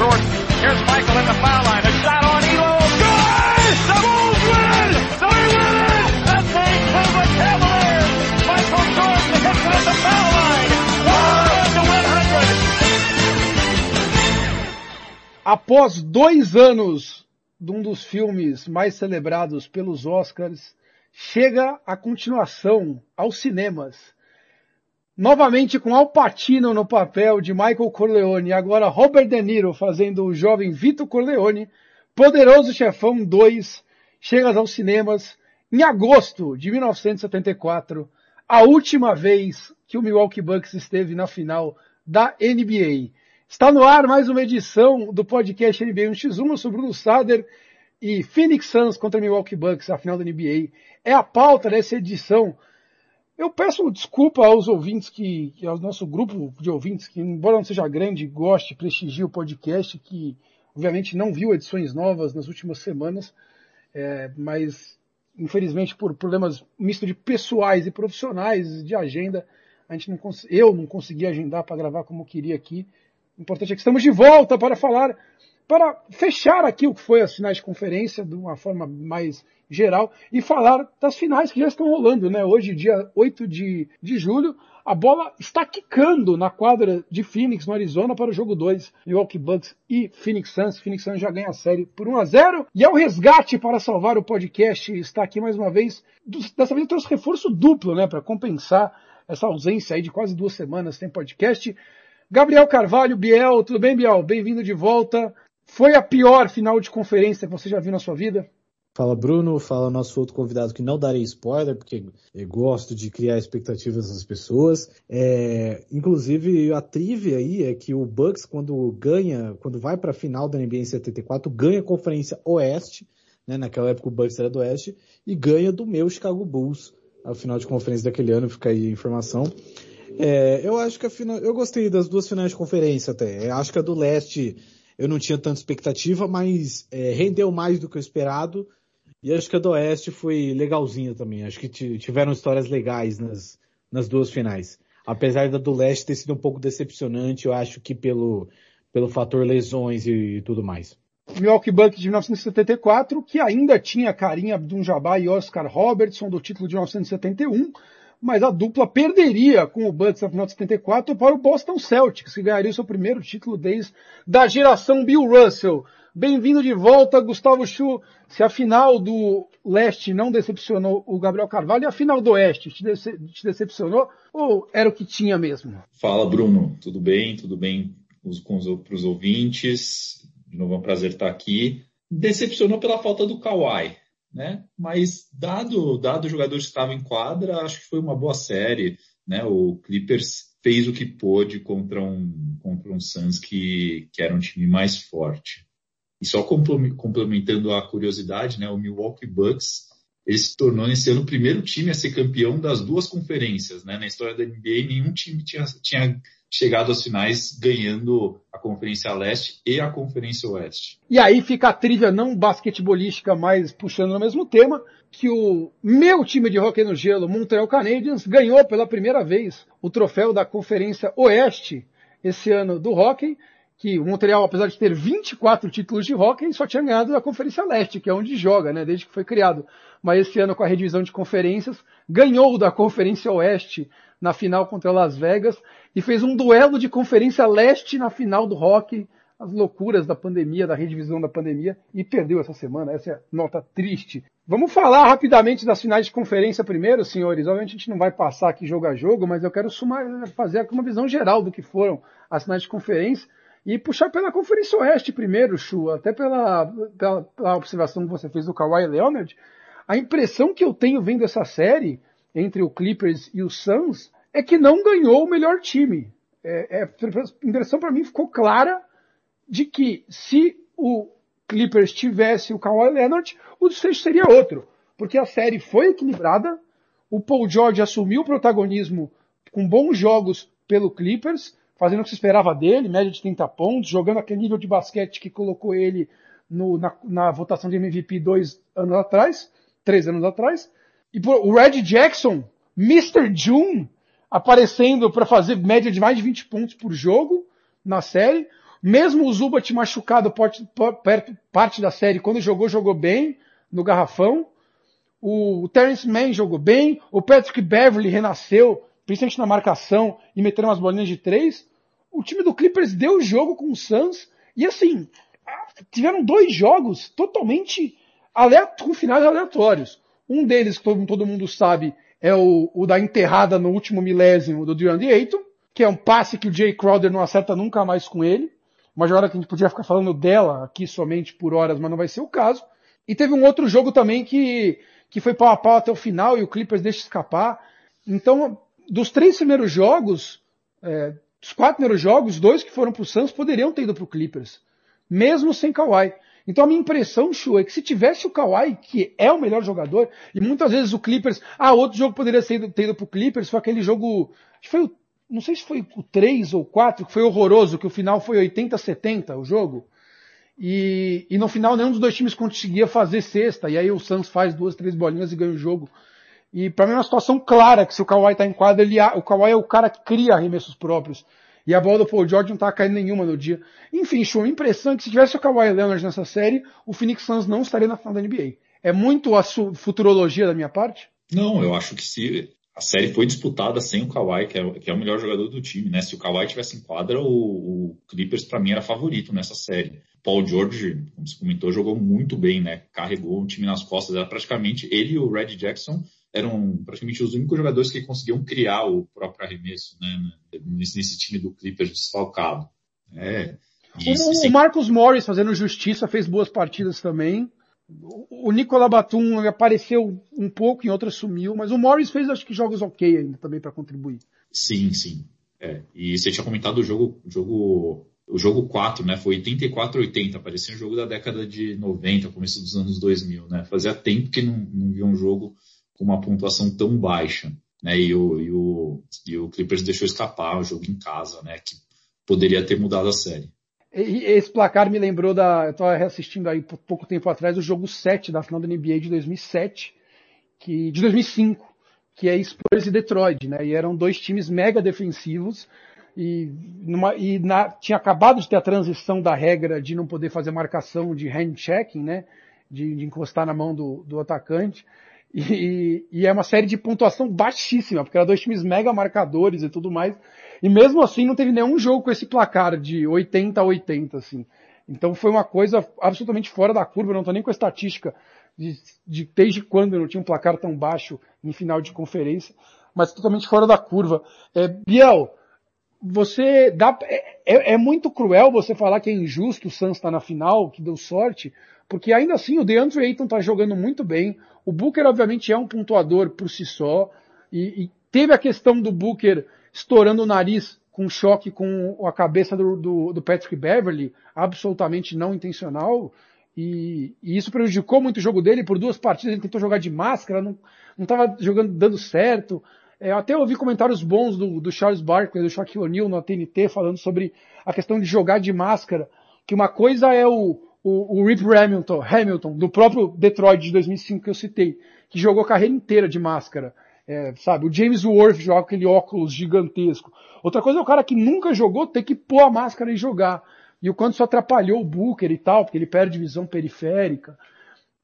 short. Here's Michael the foul line. A shot on Elo. Good! The Bulls win! They win! The Cavaliers! Michael Jordan hits it at the foul line. One to 100. Após dois anos de um dos filmes mais celebrados pelos Oscars, chega a continuação aos cinemas. Novamente com Al Pacino no papel de Michael Corleone agora Robert De Niro fazendo o jovem Vito Corleone, Poderoso Chefão 2 chega aos cinemas em agosto de 1974, a última vez que o Milwaukee Bucks esteve na final da NBA. Está no ar mais uma edição do podcast NBA 1x1. Eu sou Bruno Sader e Phoenix Suns contra Milwaukee Bucks, a final da NBA. É a pauta dessa edição. Eu peço desculpa aos ouvintes que, ao nosso grupo de ouvintes, que embora não seja grande, goste, prestigie o podcast, que obviamente não viu edições novas nas últimas semanas, é, mas infelizmente por problemas misto de pessoais e profissionais de agenda, a gente não eu não consegui agendar para gravar como queria aqui. O importante é que estamos de volta para falar para fechar aqui o que foi as finais de conferência de uma forma mais geral e falar das finais que já estão rolando, né? Hoje, dia 8 de, de julho, a bola está quicando na quadra de Phoenix, no Arizona, para o jogo 2, Milwaukee Bucks e Phoenix Suns. Phoenix Suns já ganha a série por 1 a 0 E é o resgate para salvar o podcast. Está aqui mais uma vez. Dessa vez eu trouxe reforço duplo, né? Para compensar essa ausência aí de quase duas semanas sem podcast. Gabriel Carvalho, Biel, tudo bem, Biel? Bem-vindo de volta. Foi a pior final de conferência que você já viu na sua vida? Fala Bruno, fala nosso outro convidado que não darei spoiler, porque gosto de criar expectativas das pessoas. É, inclusive, a trivia aí é que o Bucks, quando ganha, quando vai para a final da NBA em 74, ganha a Conferência Oeste, né, naquela época o Bucks era do Oeste, e ganha do meu Chicago Bulls, a final de conferência daquele ano, fica aí a informação. É, eu acho que a final, eu gostei das duas finais de conferência até. Eu acho que a do Leste eu não tinha tanta expectativa, mas é, rendeu mais do que o esperado. E acho que a do Oeste foi legalzinha também. Acho que tiveram histórias legais nas, nas duas finais. Apesar da do Leste ter sido um pouco decepcionante, eu acho que pelo, pelo fator lesões e, e tudo mais. Milwaukee Bucks de 1974, que ainda tinha carinha de um Jabá e Oscar Robertson do título de 1971, mas a dupla perderia com o Bucks na final de 74 para o Boston Celtics, que ganharia o seu primeiro título desde da geração Bill Russell. Bem-vindo de volta, Gustavo Chu. Se a final do leste não decepcionou o Gabriel Carvalho, e a final do oeste te, dece te decepcionou? Ou era o que tinha mesmo? Fala, Bruno. Tudo bem? Tudo bem para os ouvintes? De novo, é um prazer estar aqui. Decepcionou pela falta do Kawhi né? Mas dado, dado o jogador que estava em quadra, acho que foi uma boa série, né? O Clippers fez o que pôde contra um, contra um Suns que, que era um time mais forte. E só complementando a curiosidade, né? O Milwaukee Bucks, ele se tornou nesse ano o primeiro time a ser campeão das duas conferências, né? Na história da NBA, nenhum time tinha, tinha chegado às finais ganhando a Conferência Leste e a Conferência Oeste. E aí fica a trilha não basquetebolística, mas puxando no mesmo tema, que o meu time de hockey no gelo, Montreal Canadiens, ganhou pela primeira vez o troféu da Conferência Oeste esse ano do hockey, que o Montreal, apesar de ter 24 títulos de hockey, só tinha ganhado da Conferência Leste, que é onde joga, né, desde que foi criado. Mas esse ano, com a redivisão de conferências, ganhou da Conferência Oeste na final contra Las Vegas e fez um duelo de conferência leste na final do rock, as loucuras da pandemia, da redivisão da pandemia, e perdeu essa semana. Essa é nota triste. Vamos falar rapidamente das finais de conferência primeiro, senhores. Obviamente a gente não vai passar aqui jogo a jogo, mas eu quero sumar, fazer uma visão geral do que foram as finais de conferência e puxar pela Conferência Oeste primeiro, Chu, até pela, pela, pela observação que você fez do Kawhi Leonard. A impressão que eu tenho vendo essa série entre o Clippers e o Suns é que não ganhou o melhor time. É, é, a impressão para mim ficou clara de que se o Clippers tivesse o Kawhi Leonard, o desfecho seria outro. Porque a série foi equilibrada, o Paul George assumiu o protagonismo com bons jogos pelo Clippers, fazendo o que se esperava dele, média de 30 pontos, jogando aquele nível de basquete que colocou ele no, na, na, votação de MVP dois anos atrás, três anos atrás. E o Red Jackson, Mr. June, aparecendo para fazer média de mais de 20 pontos por jogo na série. Mesmo o Zubat machucado parte, parte da série, quando jogou, jogou bem no garrafão. O Terence Mann jogou bem. O Patrick Beverly renasceu, principalmente na marcação e metendo umas bolinhas de três. O time do Clippers deu o jogo com o Suns. E assim, tiveram dois jogos totalmente com finais aleatórios. Um deles, que todo, todo mundo sabe, é o, o, da enterrada no último milésimo do DeAndre Ayton, que é um passe que o Jay Crowder não acerta nunca mais com ele. Uma jogada que a gente podia ficar falando dela aqui somente por horas, mas não vai ser o caso. E teve um outro jogo também que, que foi pau a pau até o final e o Clippers deixa escapar. Então, dos três primeiros jogos, é, dos quatro primeiros jogos, dois que foram pro Suns poderiam ter ido pro Clippers. Mesmo sem Kawhi. Então a minha impressão, Chu, é que se tivesse o Kawhi, que é o melhor jogador, e muitas vezes o Clippers, ah, outro jogo poderia ser, ter ido pro Clippers, foi aquele jogo, acho que foi o, não sei se foi o 3 ou 4, que foi horroroso, que o final foi 80-70 o jogo. E, e no final nenhum dos dois times conseguia fazer cesta, e aí o Suns faz duas, três bolinhas e ganha o jogo. E para mim é uma situação clara que se o Kawhi tá em quadra, ele, o Kawhi é o cara que cria arremessos próprios. E a bola do Paul George não tava caindo nenhuma no dia. Enfim, show. A impressão é que se tivesse o Kawhi Leonard nessa série, o Phoenix Suns não estaria na final da NBA. É muito a futurologia da minha parte? Não, eu acho que se a série foi disputada sem o Kawhi, que é, que é o melhor jogador do time, né? Se o Kawhi tivesse em quadra, o, o Clippers para mim era favorito nessa série. Paul George, como você comentou, jogou muito bem, né? Carregou o time nas costas, era praticamente ele e o Red Jackson eram praticamente os únicos jogadores que conseguiam criar o próprio arremesso, né, nesse, time do Clippers desfalcado. É, o, o, Marcos Morris fazendo justiça fez boas partidas também. O Nicola Batum apareceu um pouco, em outras sumiu, mas o Morris fez acho que jogos ok ainda também para contribuir. Sim, sim. É. E você tinha comentado o jogo, jogo, o jogo 4, né? Foi 84-80, parecia um jogo da década de 90, começo dos anos 2000, né? Fazia tempo que não, não via um jogo com uma pontuação tão baixa. Né? E, o, e, o, e o Clippers deixou escapar o jogo em casa, né? que poderia ter mudado a série. Esse placar me lembrou da. Eu estava reassistindo aí pouco tempo atrás o jogo 7 da final da NBA de 2007, que, de 2005, que é Spurs e Detroit, né? E eram dois times mega defensivos e, numa, e na, tinha acabado de ter a transição da regra de não poder fazer marcação de hand checking, né? De, de encostar na mão do, do atacante. E, e, é uma série de pontuação baixíssima, porque eram dois times mega marcadores e tudo mais. E mesmo assim não teve nenhum jogo com esse placar de 80 a 80, assim. Então foi uma coisa absolutamente fora da curva, não tô nem com a estatística de, de desde quando não tinha um placar tão baixo em final de conferência, mas totalmente fora da curva. É, Biel, você dá, é, é, é muito cruel você falar que é injusto o Suns estar tá na final, que deu sorte, porque ainda assim o DeAndre Ayton está jogando muito bem. O Booker obviamente é um pontuador por si só. E, e teve a questão do Booker estourando o nariz com choque com a cabeça do, do, do Patrick Beverly, absolutamente não intencional. E, e, isso prejudicou muito o jogo dele. Por duas partidas ele tentou jogar de máscara, não estava jogando dando certo. É, até ouvi comentários bons do, do Charles Barkley, do Shaquille O'Neal na TNT falando sobre a questão de jogar de máscara. Que uma coisa é o, o, o Rip Hamilton, Hamilton, do próprio Detroit de 2005 que eu citei, que jogou a carreira inteira de máscara. É, sabe, o James Worth joga aquele óculos gigantesco. Outra coisa é o cara que nunca jogou ter que pôr a máscara e jogar. E o quanto isso atrapalhou o Booker e tal, porque ele perde visão periférica.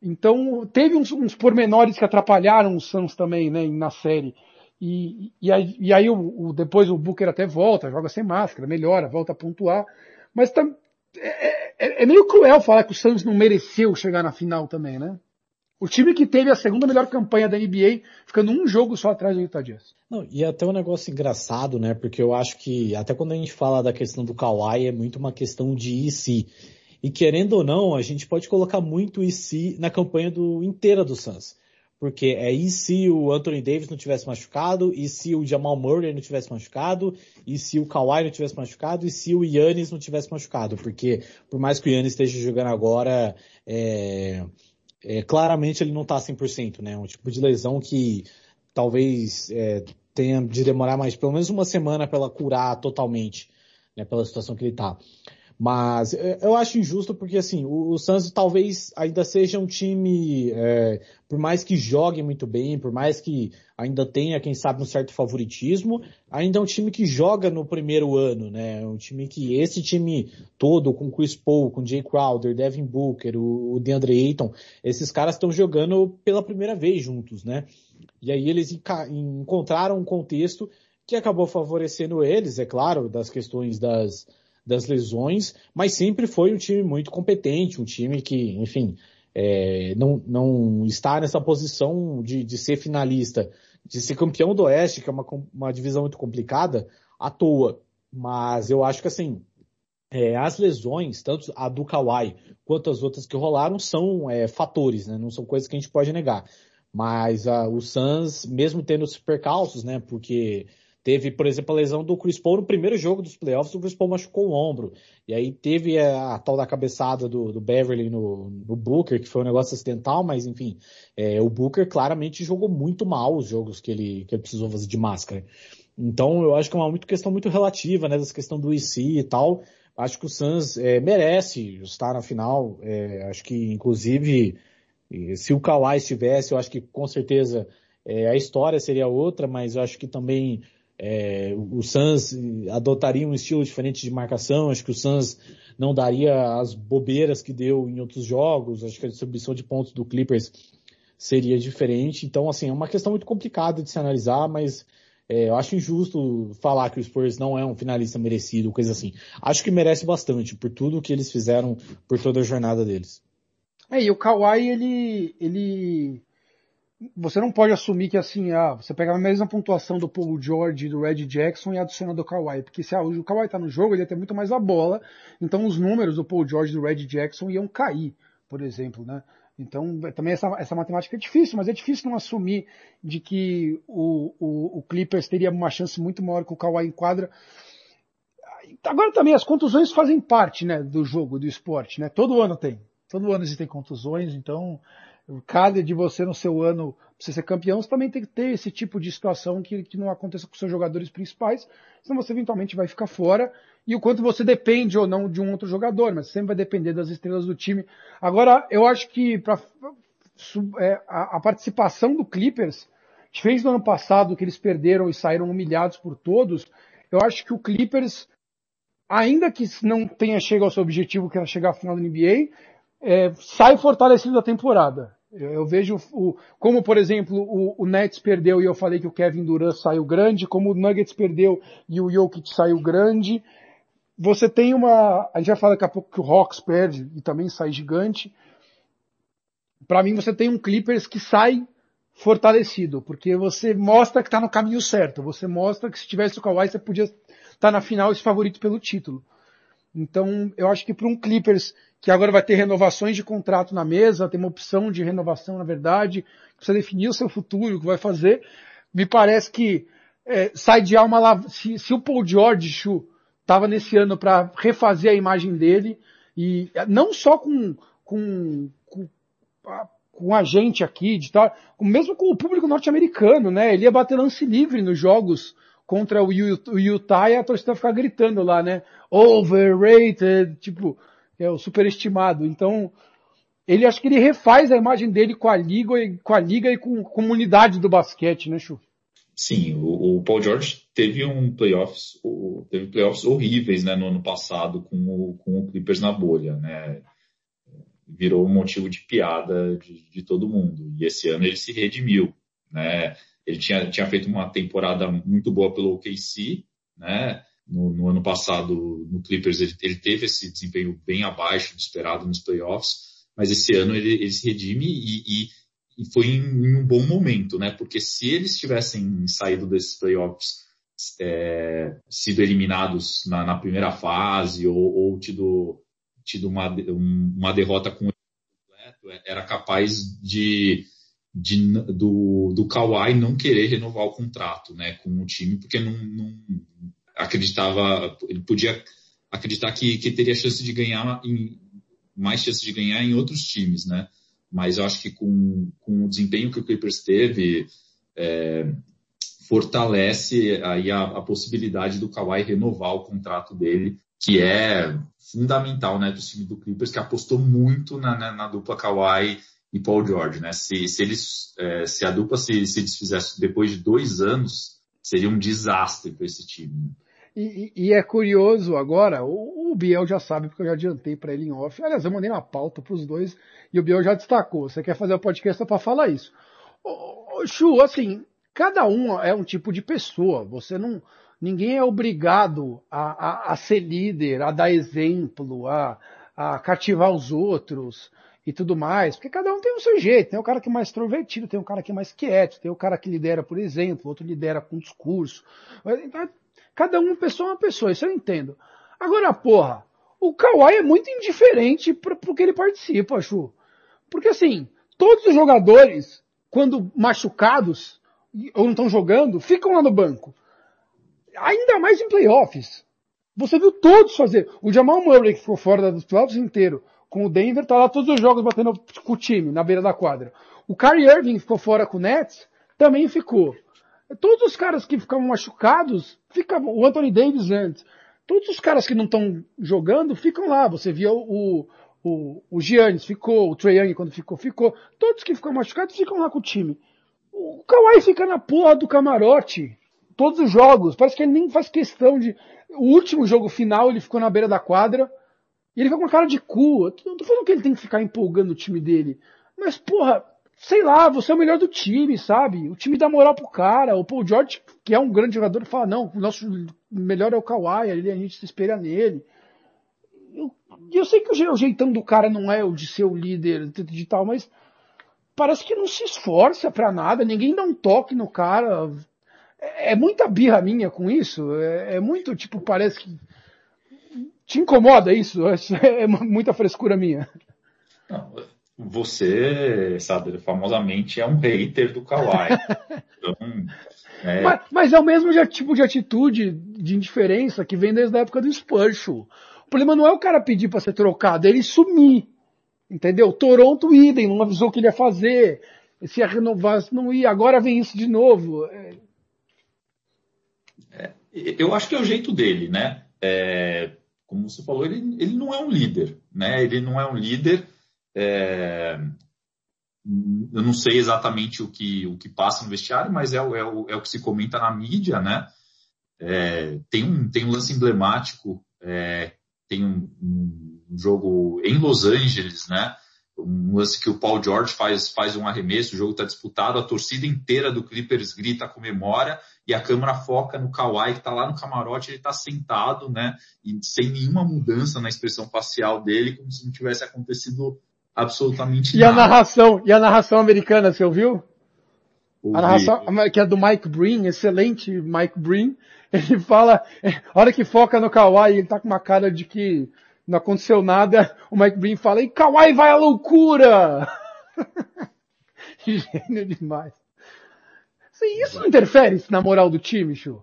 Então, teve uns, uns pormenores que atrapalharam o Suns também, né, na série. E, e aí, e aí o, o, depois o Booker até volta, joga sem máscara, melhora, volta a pontuar. Mas tam, é, é, é, meio cruel falar que o Santos não mereceu chegar na final também, né? O time que teve a segunda melhor campanha da NBA, ficando um jogo só atrás do Utah Jazz. Não, e é até um negócio engraçado, né? Porque eu acho que até quando a gente fala da questão do Kawhi, é muito uma questão de e se. E querendo ou não, a gente pode colocar muito e se na campanha do inteira do Suns. Porque é e se o Anthony Davis não tivesse machucado, e se o Jamal Murray não tivesse machucado, e se o Kawhi não tivesse machucado, e se o Yannis não tivesse machucado. Porque por mais que o Yannis esteja jogando agora, é, é, claramente ele não está 100%, né? Um tipo de lesão que talvez é, tenha de demorar mais pelo menos uma semana para ela curar totalmente, né? Pela situação que ele está. Mas é, eu acho injusto porque assim, o, o Suns talvez ainda seja um time, é, por mais que jogue muito bem, por mais que ainda tenha, quem sabe, um certo favoritismo, ainda é um time que joga no primeiro ano, né? Um time que esse time todo, com Chris Paul, com Jay Crowder, Devin Booker, o, o DeAndre Ayton, esses caras estão jogando pela primeira vez juntos, né? E aí eles encontraram um contexto que acabou favorecendo eles, é claro, das questões das das lesões, mas sempre foi um time muito competente, um time que, enfim, é, não, não está nessa posição de, de ser finalista, de ser campeão do Oeste, que é uma, uma divisão muito complicada, à toa. Mas eu acho que assim, é, as lesões, tanto a do Kawhi quanto as outras que rolaram, são é, fatores, né? Não são coisas que a gente pode negar. Mas a, o Suns, mesmo tendo os percalços, né? Porque Teve, por exemplo, a lesão do Chris Paul no primeiro jogo dos playoffs, o Chris Paul machucou o ombro. E aí teve a, a tal da cabeçada do, do Beverly no, no, Booker, que foi um negócio acidental, mas enfim, é, o Booker claramente jogou muito mal os jogos que ele, que ele precisou fazer de máscara. Então eu acho que é uma muito questão muito relativa, né, dessa questão do IC e tal. Acho que o Suns é, merece estar na final. É, acho que, inclusive, se o Kawhi estivesse, eu acho que com certeza é, a história seria outra, mas eu acho que também é, o Suns adotaria um estilo diferente de marcação, acho que o Suns não daria as bobeiras que deu em outros jogos, acho que a distribuição de pontos do Clippers seria diferente. Então, assim, é uma questão muito complicada de se analisar, mas é, eu acho injusto falar que o Spurs não é um finalista merecido, coisa assim. Acho que merece bastante por tudo que eles fizeram por toda a jornada deles. É, e o Kawhi, ele, ele você não pode assumir que assim, ah, você pega a mesma pontuação do Paul George e do Red Jackson e adiciona do Kawhi, porque se o Kawhi tá no jogo, ele ia ter muito mais a bola, então os números do Paul George e do Red Jackson iam cair, por exemplo, né? Então, também essa, essa matemática é difícil, mas é difícil não assumir de que o, o, o Clippers teria uma chance muito maior que o Kawhi em quadra. Agora também as contusões fazem parte, né, do jogo, do esporte, né? Todo ano tem. Todo ano existem contusões, então Cada de você no seu ano você ser campeão, você também tem que ter esse tipo de situação que, que não aconteça com seus jogadores principais, senão você eventualmente vai ficar fora. E o quanto você depende ou não de um outro jogador, mas sempre vai depender das estrelas do time. Agora, eu acho que pra, é, a, a participação do Clippers, diferente do ano passado, que eles perderam e saíram humilhados por todos, eu acho que o Clippers, ainda que não tenha chegado ao seu objetivo, que era chegar à final da NBA, é, sai fortalecido da temporada. Eu, eu vejo o, como, por exemplo, o, o, Nets perdeu e eu falei que o Kevin Durant saiu grande, como o Nuggets perdeu e o Jokic saiu grande. Você tem uma, a gente vai falar daqui a pouco que o Hawks perde e também sai gigante. Para mim você tem um Clippers que sai fortalecido, porque você mostra que está no caminho certo. Você mostra que se tivesse o Kawhi você podia estar tá na final e favorito pelo título. Então, eu acho que para um Clippers que agora vai ter renovações de contrato na mesa, tem uma opção de renovação, na verdade, precisa definir o seu futuro, o que vai fazer. Me parece que é, sai de alma se, se o Paul George estava nesse ano para refazer a imagem dele, e não só com, com, com, com a gente aqui, de tal, mesmo com o público norte-americano, né? Ele ia bater lance livre nos jogos contra o Utah e a torcida ficar gritando lá, né? Overrated, tipo, é o superestimado. Então, ele acho que ele refaz a imagem dele com a liga, com a liga e com a comunidade do basquete, né, Chu? Sim, o, o, Paul George teve um playoffs, teve playoffs horríveis, né, no ano passado com o, com o Clippers na bolha, né? Virou um motivo de piada de, de todo mundo. E esse ano ele se redimiu, né? Ele tinha, tinha feito uma temporada muito boa pelo OKC, né? No, no ano passado, no Clippers, ele, ele, teve esse desempenho bem abaixo do esperado nos playoffs, mas esse ano ele, ele se redime e, e, e foi em, em, um bom momento, né? Porque se eles tivessem saído desses playoffs, é, sido eliminados na, na, primeira fase ou, ou tido, tido uma, uma derrota com completo, era capaz de de, do, do Kawhi não querer renovar o contrato né, com o time, porque não, não acreditava, ele podia acreditar que, que teria chance de ganhar em, mais chance de ganhar em outros times, né? Mas eu acho que com, com o desempenho que o Clippers teve, é, fortalece aí a, a, possibilidade do Kawhi renovar o contrato dele, que é fundamental, né, do time do Clippers, que apostou muito na, na, na dupla Kawhi e Paul George, né? Se, se eles, é, se a dupla se, se desfizesse depois de dois anos, seria um desastre para esse time. E, e, é curioso agora, o, o, Biel já sabe, porque eu já adiantei para ele em off. Aliás, eu mandei uma pauta para os dois e o Biel já destacou. Você quer fazer o podcast para falar isso. Chu, assim, cada um é um tipo de pessoa. Você não. Ninguém é obrigado a, a, a ser líder, a dar exemplo, a, a cativar os outros e tudo mais, porque cada um tem o seu jeito. Tem o cara que é mais extrovertido, tem o cara que é mais quieto, tem o cara que lidera por exemplo, outro lidera com discurso. Então, cada uma pessoa é uma pessoa, isso eu entendo. Agora, porra, o Kawhi é muito indiferente para o que ele participa, Chu. Porque assim, todos os jogadores, quando machucados, ou não estão jogando, ficam lá no banco. Ainda mais em playoffs. Você viu todos fazer. O Jamal Murray, que ficou fora dos playoffs inteiro, com o Denver, tá lá todos os jogos batendo com o time, na beira da quadra. O Kyrie Irving ficou fora com o Nets, também ficou. Todos os caras que ficavam machucados, ficavam, o Anthony Davis antes, todos os caras que não estão jogando ficam lá. Você via o, o, o Giannis ficou, o Trae Young quando ficou, ficou. Todos que ficam machucados ficam lá com o time. O Kawhi fica na porra do camarote. Todos os jogos. Parece que ele nem faz questão de. O último jogo final ele ficou na beira da quadra. E ele fica com uma cara de cu. Eu não tô falando que ele tem que ficar empolgando o time dele. Mas, porra, sei lá, você é o melhor do time, sabe? O time dá moral pro cara. O Paul George, que é um grande jogador, fala, não, o nosso melhor é o Kawhi, a gente se espelha nele. Eu, eu sei que o jeitão do cara não é o de ser o líder de tal, mas parece que não se esforça para nada, ninguém dá um toque no cara. É, é muita birra minha com isso. É, é, muito, tipo, parece que. Te incomoda isso? É muita frescura minha. Não, você, sabe, famosamente é um hater do Kawhi. então, é... Mas, mas, é o mesmo tipo de atitude de indiferença que vem desde a época do Spurs. O problema não é o cara pedir para ser trocado, é ele sumir. Entendeu? Toronto idem, não avisou o que ele ia fazer. Se ia renovar, se não ia. Agora vem isso de novo. É... É, eu acho que é o jeito dele, né? É, como você falou, ele, ele não é um líder, né? Ele não é um líder. É, eu não sei exatamente o que, o que passa no vestiário, mas é, é, o, é o que se comenta na mídia, né? É, tem, um, tem um lance emblemático, é, tem um um jogo em Los Angeles, né? Um lance que o Paul George faz, faz um arremesso, o jogo está disputado, a torcida inteira do Clippers grita, comemora, e a câmera foca no Kawhi, que está lá no camarote, ele está sentado, né? E sem nenhuma mudança na expressão facial dele, como se não tivesse acontecido absolutamente e nada. E a narração, e a narração americana, você ouviu? Ouvi. A narração, que é do Mike Breen, excelente Mike Breen. Ele fala, a hora que foca no Kawhi, ele tá com uma cara de que não aconteceu nada, o Mike Breen fala, e Kawhi vai à loucura! Gênio demais. Sim, isso não interfere na moral do time, Chu?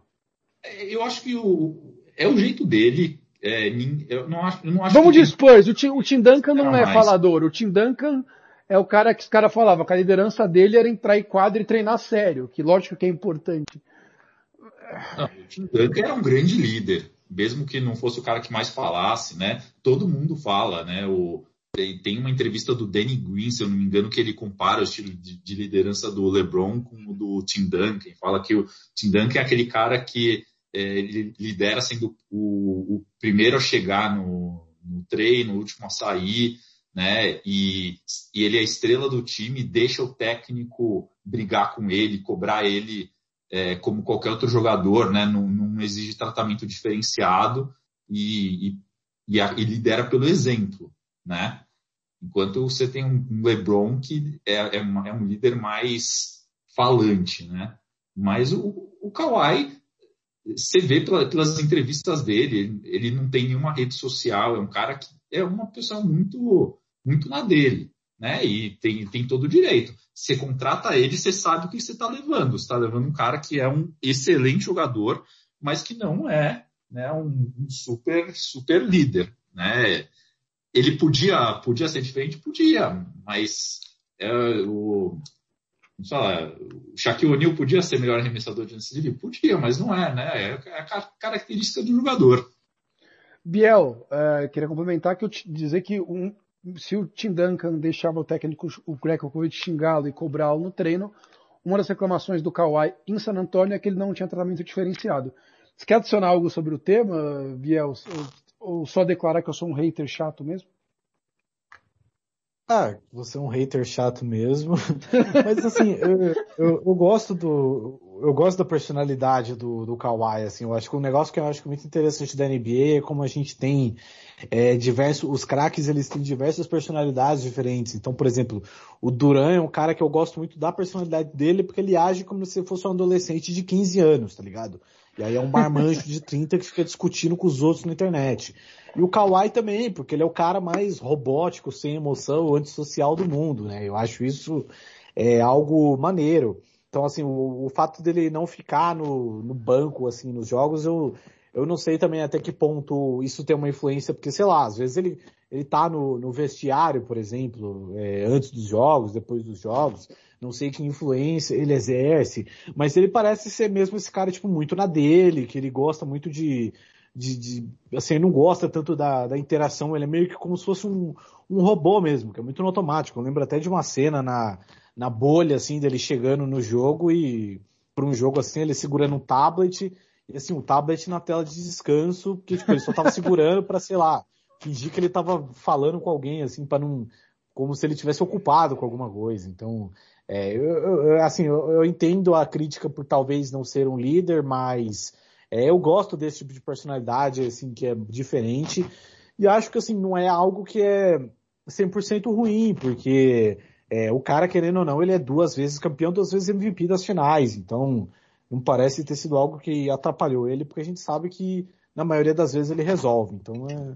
Eu acho que o, é o jeito dele. É, eu não acho, eu não acho Vamos de Spurs. O Tim, o Tim Duncan não, é mais. falador. O Tim Duncan é o cara que os caras falavam que a liderança dele era entrar em quadro e treinar sério, que lógico que é importante. Não, o Tim Duncan era um grande líder mesmo que não fosse o cara que mais falasse, né? Todo mundo fala, né? O, tem uma entrevista do Danny Green, se eu não me engano, que ele compara o estilo de, de liderança do LeBron com o do Tim Duncan. Fala que o Tim Duncan é aquele cara que é, lidera sendo o, o, primeiro a chegar no, no treino, o último a sair, né? E, e ele é a estrela do time, deixa o técnico brigar com ele, cobrar ele é, como qualquer outro jogador, né? Não, não exige tratamento diferenciado e, e, e, a, e, lidera pelo exemplo, né? Enquanto você tem um LeBron que é, é, uma, é um líder mais falante, né? Mas o, o Kawhi, você vê pela, pelas entrevistas dele, ele, ele não tem nenhuma rede social, é um cara que é uma pessoa muito, muito na dele né? E tem, tem todo o direito. Você contrata ele, você sabe o que você está levando. Você está levando um cara que é um excelente jogador, mas que não é né, um, um super, super líder, né? Ele podia, podia ser diferente? Podia, mas é, o, o Shaquille O'Neal podia ser melhor arremessador de lance livre? Podia, mas não é, né? É a característica do jogador. Biel, uh, queria complementar que eu te dizer que um, se o Tim Duncan deixava o técnico, o Greg Popovich xingá-lo e cobrá-lo no treino, uma das reclamações do Kawhi em San Antonio é que ele não tinha tratamento diferenciado. Você quer adicionar algo sobre o tema, Biel? Ou, ou só declarar que eu sou um hater chato mesmo? Ah, você é um hater chato mesmo. Mas assim, eu, eu, eu, gosto do. Eu gosto da personalidade do, do Kawhi, assim. Eu acho que um negócio que eu acho muito interessante da NBA é como a gente tem é, diversos. Os craques, eles têm diversas personalidades diferentes. Então, por exemplo, o Duran é um cara que eu gosto muito da personalidade dele, porque ele age como se fosse um adolescente de 15 anos, tá ligado? E aí é um marmanjo de 30 que fica discutindo com os outros na internet. E o Kawhi também, porque ele é o cara mais robótico, sem emoção, antissocial do mundo, né? Eu acho isso é algo maneiro. Então, assim, o, o fato dele não ficar no, no banco, assim, nos jogos, eu, eu não sei também até que ponto isso tem uma influência, porque, sei lá, às vezes ele, ele tá no, no vestiário, por exemplo, é, antes dos jogos, depois dos jogos, não sei que influência ele exerce, mas ele parece ser mesmo esse cara, tipo, muito na dele, que ele gosta muito de, de, de assim, não gosta tanto da, da interação, ele é meio que como se fosse um, um robô mesmo, que é muito no automático. Eu lembro até de uma cena na, na bolha, assim, dele chegando no jogo e para um jogo assim, ele segurando um tablet, e assim, um tablet na tela de descanso, porque tipo, ele só tava segurando para sei lá, fingir que ele tava falando com alguém, assim, para não, como se ele tivesse ocupado com alguma coisa. Então, é, eu, eu, assim, eu, eu entendo a crítica por talvez não ser um líder, mas é, eu gosto desse tipo de personalidade, assim, que é diferente. E acho que, assim, não é algo que é 100% ruim, porque é, o cara, querendo ou não, ele é duas vezes campeão, duas vezes MVP das finais. Então, não parece ter sido algo que atrapalhou ele, porque a gente sabe que, na maioria das vezes, ele resolve. Então, é,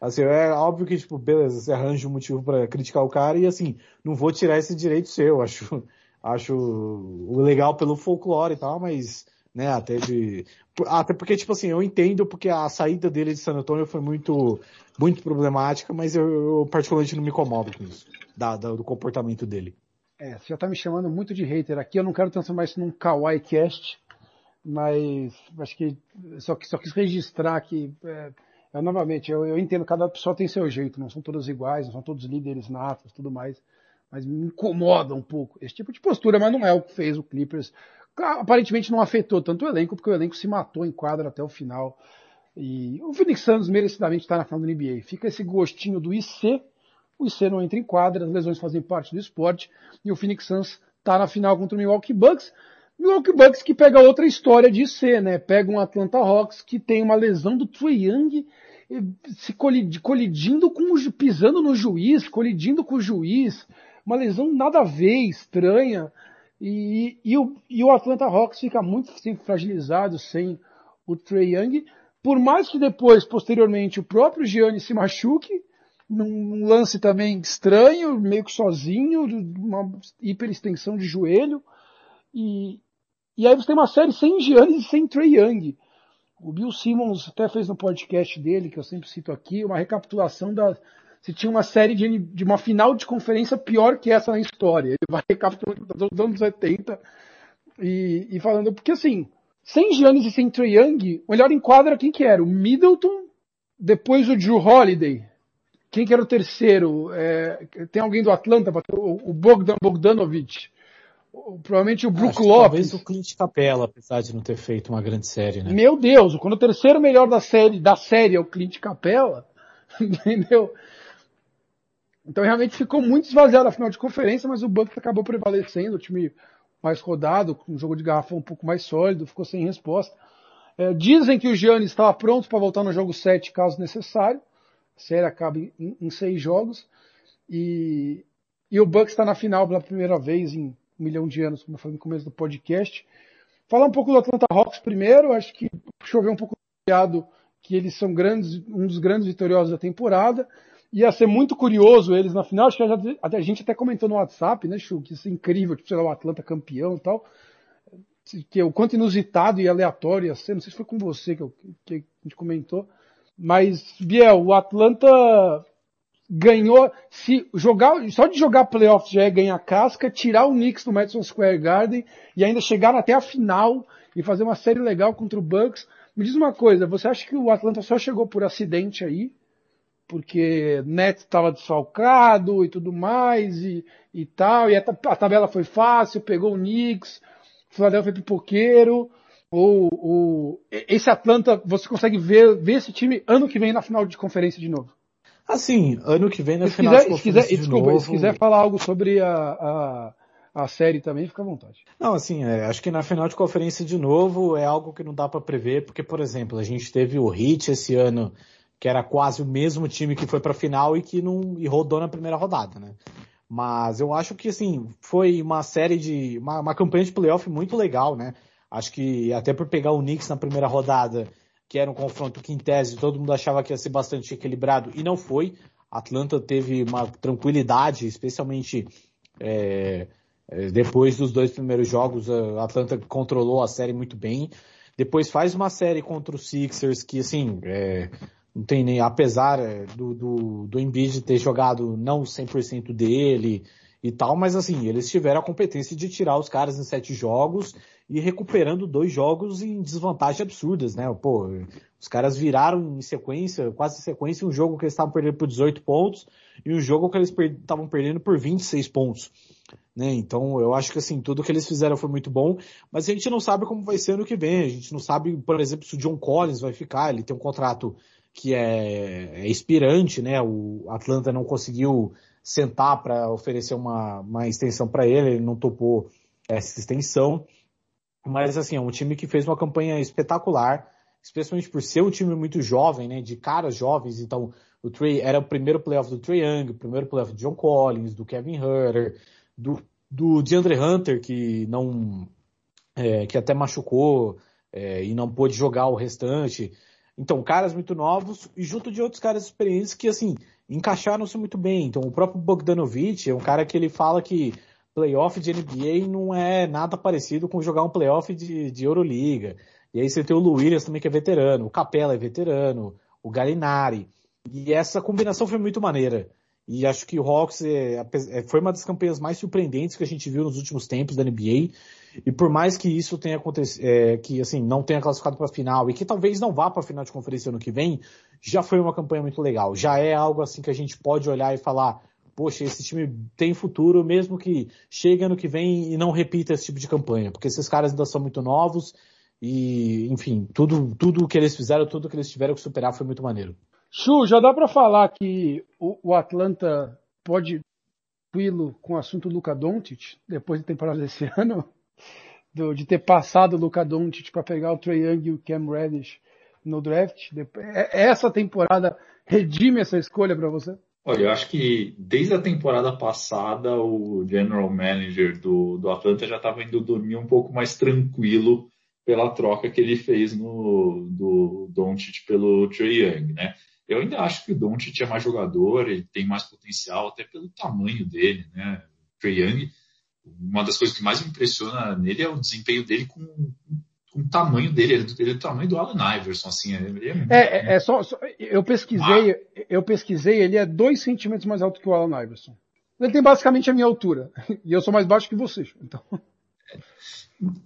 assim, é óbvio que, tipo, beleza, você arranja um motivo para criticar o cara e, assim, não vou tirar esse direito seu. Acho, acho legal pelo folclore e tal, mas né? Até de, até porque tipo assim, eu entendo porque a saída dele de San Antonio foi muito, muito problemática, mas eu, eu particularmente não me incomodo com isso, da, da, do comportamento dele. É, você já tá me chamando muito de hater aqui, eu não quero transformar isso num kawaii cast, mas acho que só, só quis registrar que é, é, novamente, eu, eu entendo, cada pessoa tem seu jeito, não são todos iguais, não são todos líderes natos, tudo mais, mas me incomoda um pouco esse tipo de postura, mas não é o que fez o Clippers aparentemente não afetou tanto o elenco, porque o elenco se matou em quadra até o final. E o Phoenix Suns merecidamente está na final do NBA. Fica esse gostinho do IC. O IC não entra em quadra, as lesões fazem parte do esporte. E o Phoenix Suns está na final contra o Milwaukee Bucks. Milwaukee Bucks que pega outra história de IC, né? Pega um Atlanta Hawks que tem uma lesão do Trae Young se colidindo com o, pisando no juiz, colidindo com o juiz, uma lesão nada a ver, estranha. E, e, o, e o Atlanta Hawks fica muito sempre fragilizado sem o Trey Young, por mais que depois, posteriormente, o próprio Gianni se machuque, num lance também estranho, meio que sozinho, uma hiperextensão de joelho, e, e aí você tem uma série sem Giannis e sem Trey Young. O Bill Simmons até fez no podcast dele, que eu sempre cito aqui, uma recapitulação da, se tinha uma série de, de uma final de conferência pior que essa na história. Ele vai recapitulando dos anos 80 e, e falando, porque assim, sem Giannis e sem Trae Young, melhor enquadra quem que era? O Middleton, depois o Drew Holiday. Quem que era o terceiro? É, tem alguém do Atlanta, o Bogdan Bogdanovic. Provavelmente o Brook Acho Lopes. Talvez o Clint Capella, apesar de não ter feito uma grande série, né? Meu Deus, quando o terceiro melhor da série, da série é o Clint Capella, entendeu? Então realmente ficou muito esvaziado a final de conferência, mas o Bucks acabou prevalecendo, o time mais rodado, com um jogo de garrafão um pouco mais sólido, ficou sem resposta. É, dizem que o Giannis estava pronto para voltar no jogo 7 caso necessário. A série acaba em, em seis jogos. E, e o Bucks está na final pela primeira vez em um milhão de anos, como eu falei no começo do podcast. Falar um pouco do Atlanta Hawks primeiro, acho que choveu um pouco que eles são grandes, um dos grandes vitoriosos da temporada ia ser muito curioso eles na final. Acho que a, gente até comentou no WhatsApp, né, Chu, que isso é incrível, tipo, sei lá, o Atlanta campeão e tal. Que o quanto inusitado e aleatório ia ser. Não sei se foi com você que, eu, que a gente comentou. Mas, Biel, o Atlanta ganhou, se jogar, só de jogar playoffs já é ganhar casca, tirar o Knicks do Madison Square Garden e ainda chegar até a final e fazer uma série legal contra o Bucks. Me diz uma coisa, você acha que o Atlanta só chegou por acidente aí? Porque Nets estava desfalcado e tudo mais e, e tal, e a, a tabela foi fácil, pegou o Knicks, o Philadelphia pipoqueiro, ou, ou esse Atlanta, você consegue ver, ver esse time ano que vem na final de conferência de novo? Assim, ano que vem na se final quiser, de se quiser, de desculpa, novo... se quiser falar algo sobre a, a, a série também, fica à vontade. Não, assim, é, acho que na final de conferência de novo é algo que não dá para prever, porque, por exemplo, a gente teve o Heat esse ano, que era quase o mesmo time que foi para a final e que não e rodou na primeira rodada, né? Mas eu acho que, assim, foi uma série de, uma, uma campanha de playoff muito legal, né? Acho que até por pegar o Knicks na primeira rodada, que era um confronto que em tese todo mundo achava que ia ser bastante equilibrado e não foi. Atlanta teve uma tranquilidade, especialmente é, depois dos dois primeiros jogos, a Atlanta controlou a série muito bem. Depois faz uma série contra os Sixers que, assim, é, não tem nem, apesar do, do, do Embiid ter jogado não 100% dele e tal, mas assim, eles tiveram a competência de tirar os caras em sete jogos e recuperando dois jogos em desvantagem absurdas, né? Pô, os caras viraram em sequência, quase em sequência, um jogo que eles estavam perdendo por 18 pontos e um jogo que eles estavam per perdendo por 26 pontos. Né? Então, eu acho que assim, tudo que eles fizeram foi muito bom, mas a gente não sabe como vai ser ano que vem. A gente não sabe, por exemplo, se o John Collins vai ficar. Ele tem um contrato que é, é expirante, né? O Atlanta não conseguiu sentar para oferecer uma, uma extensão para ele, ele não topou essa extensão. Mas assim, é um time que fez uma campanha espetacular, especialmente por ser um time muito jovem, né, de caras jovens. Então, o Trey era o primeiro playoff do Trey Young, o primeiro playoff do John Collins, do Kevin Herter, do, do DeAndre Hunter, que não, é, que até machucou é, e não pôde jogar o restante. Então, caras muito novos e junto de outros caras experientes que, assim, encaixaram-se muito bem. Então, o próprio Bogdanovich é um cara que ele fala que playoff de NBA não é nada parecido com jogar um playoff de, de Euroliga. E aí você tem o Luiz também que é veterano, o Capela é veterano, o Galinari. E essa combinação foi muito maneira. E acho que o Hawks é, é, foi uma das campanhas mais surpreendentes que a gente viu nos últimos tempos da NBA. E por mais que isso tenha acontecido, é, que assim, não tenha classificado para a final e que talvez não vá para a final de conferência ano que vem, já foi uma campanha muito legal. Já é algo assim que a gente pode olhar e falar, poxa, esse time tem futuro, mesmo que chegue ano que vem e não repita esse tipo de campanha, porque esses caras ainda são muito novos e, enfim, tudo, tudo que eles fizeram, tudo que eles tiveram que superar foi muito maneiro. Chu, já dá para falar que o, o, Atlanta pode tranquilo com o assunto Luca Doncic depois da temporada desse ano, do, de ter passado o Luca Doncic para pegar o Trae Young e o Cam Reddish no draft. É, essa temporada redime essa escolha para você? Olha, eu acho que desde a temporada passada o general manager do, do Atlanta já estava indo dormir um pouco mais tranquilo pela troca que ele fez no do Doncic pelo Trae Young, né? Eu ainda acho que o Doncic é mais jogador, ele tem mais potencial até pelo tamanho dele, né? O Trae Young, uma das coisas que mais me impressiona nele é o desempenho dele com com o tamanho dele, ele, ele é do tamanho do Allen Iverson, assim, ele é, muito, é, é, é só, só, eu pesquisei, ah. eu pesquisei, ele é dois centímetros mais alto que o Allen Iverson. Ele tem basicamente a minha altura, e eu sou mais baixo que você, então.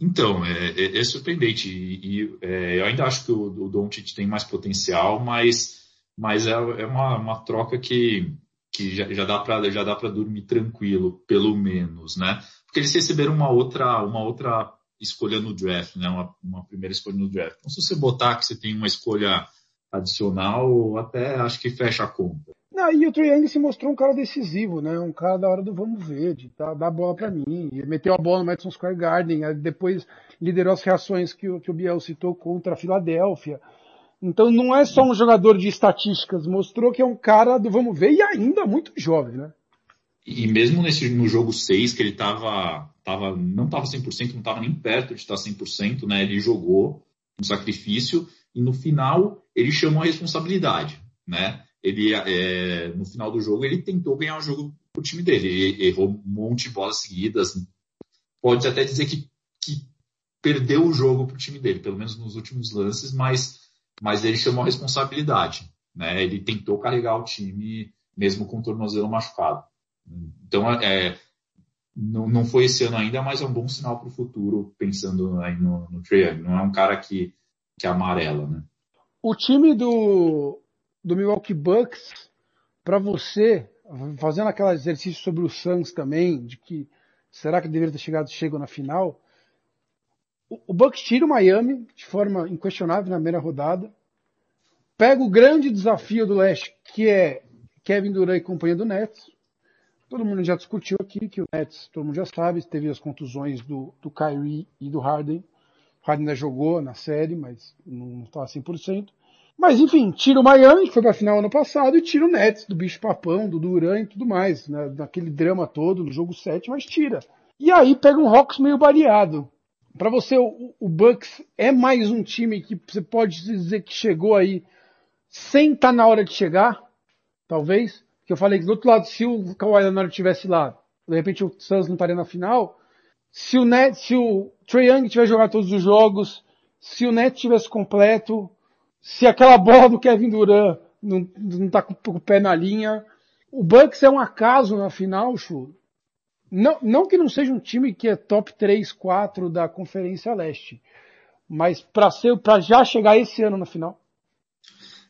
Então, é, é, é surpreendente, e, e é, eu ainda acho que o, o Doncic tem mais potencial, mas, mas é, é uma, uma troca que, que já, já dá para dormir tranquilo, pelo menos, né? Porque eles receberam uma outra, uma outra escolha no draft, né? Uma, uma, primeira escolha no draft. Então, se você botar que você tem uma escolha adicional, até acho que fecha a conta. Não, e o Triangle se mostrou um cara decisivo, né? Um cara da hora do vamos ver, de tá, dar bola para mim. Ele meteu a bola no Madison Square Garden, depois liderou as reações que o, que o Biel citou contra a Filadélfia. Então não é só um jogador de estatísticas, mostrou que é um cara do vamos ver e ainda muito jovem, né? E mesmo nesse, no jogo 6, que ele tava, tava, não estava 100%, não estava nem perto de estar 100%, né? Ele jogou um sacrifício e no final ele chamou a responsabilidade, né? Ele, é, no final do jogo, ele tentou ganhar o jogo pro time dele. Ele errou um monte de bolas seguidas. Pode até dizer que, que perdeu o jogo pro time dele, pelo menos nos últimos lances, mas, mas ele chamou a responsabilidade, né? Ele tentou carregar o time mesmo com o tornozelo machucado. Então, é, não, não foi esse ano ainda, mas é um bom sinal para o futuro, pensando aí no, no. Não é um cara que, que amarela, né? O time do, do Milwaukee Bucks, para você, fazendo aquele exercício sobre o Suns também, de que será que deveria ter chegado chegou na final, o, Bucks tira o Miami de forma inquestionável na primeira rodada, pega o grande desafio do leste, que é Kevin Durant e companhia do Nets, Todo mundo já discutiu aqui que o Nets, todo mundo já sabe, teve as contusões do, do Kyrie e do Harden. O Harden ainda jogou na série, mas não estava 100%. Mas enfim, tira o Miami, que foi para a final ano passado, e tira o Nets do bicho papão, do Duran e tudo mais, né, naquele drama todo no jogo 7, mas tira. E aí pega um Hawks meio variado. Para você, o, Bucks é mais um time que você pode dizer que chegou aí sem estar tá na hora de chegar, talvez. Que eu falei que do outro lado, se o Kawhi Leonard estivesse lá, de repente o Suns não estaria na final, se o Net, se o Trae Young tivesse jogado todos os jogos, se o Net tivesse completo, se aquela bola do Kevin Durant não, não tá com, com o pé na linha, o Bucks é um acaso na final, Chu. Não, não que não seja um time que é top 3, 4 da Conferência Leste, mas para já chegar esse ano na final.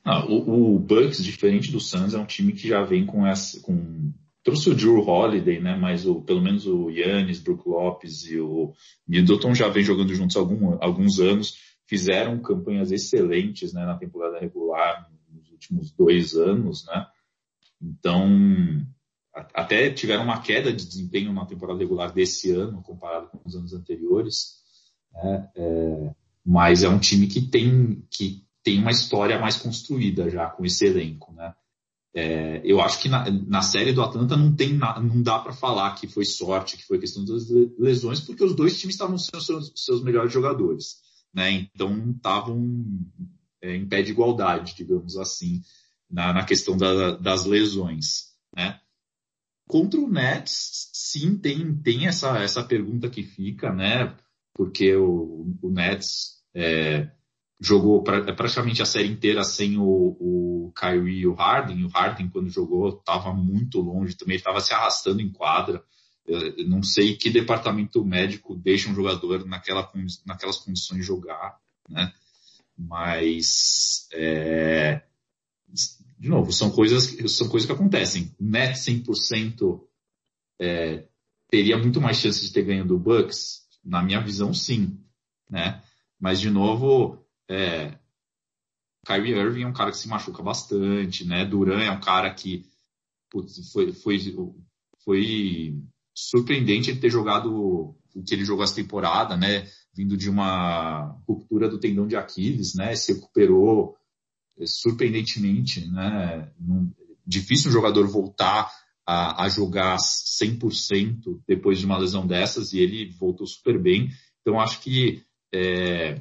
Ah, o, o, Bucks, diferente do Suns, é um time que já vem com essa, com trouxe o Drew Holiday, né? Mas o, pelo menos o Yannis, Brook Lopes e o Middleton já vem jogando juntos há algum, alguns anos, fizeram campanhas excelentes, né? Na temporada regular nos últimos dois anos, né? Então até tiveram uma queda de desempenho na temporada regular desse ano comparado com os anos anteriores, né? É, mas é um time que tem que tem uma história mais construída já com esse elenco, né? É, eu acho que na, na, série do Atlanta não tem não dá para falar que foi sorte, que foi questão das lesões, porque os dois times estavam sendo seus, seus melhores jogadores, né? Então estavam é, em pé de igualdade, digamos assim, na, na questão da, das lesões, né? Contra o Nets, sim, tem, tem essa, essa pergunta que fica, né? Porque o, o Nets é, jogou pra, é praticamente a série inteira sem o, o Kyrie e o Harden. O Harden, quando jogou, estava muito longe também, estava se arrastando em quadra. Eu não sei que departamento médico deixa um jogador naquela, naquelas condições jogar, né? Mas, é, de novo, são coisas, são coisas que acontecem. Net 100% é, teria muito mais chance de ter ganho do Bucks? Na minha visão, sim, né? Mas, de novo, é, Kyrie Irving é um cara que se machuca bastante, né? Duran é um cara que putz, foi, foi, foi surpreendente ele ter jogado o que ele jogou essa temporada, né? Vindo de uma ruptura do tendão de Aquiles, né? Se recuperou surpreendentemente, né? difícil um jogador voltar a, a jogar 100% depois de uma lesão dessas e ele voltou super bem. Então acho que é,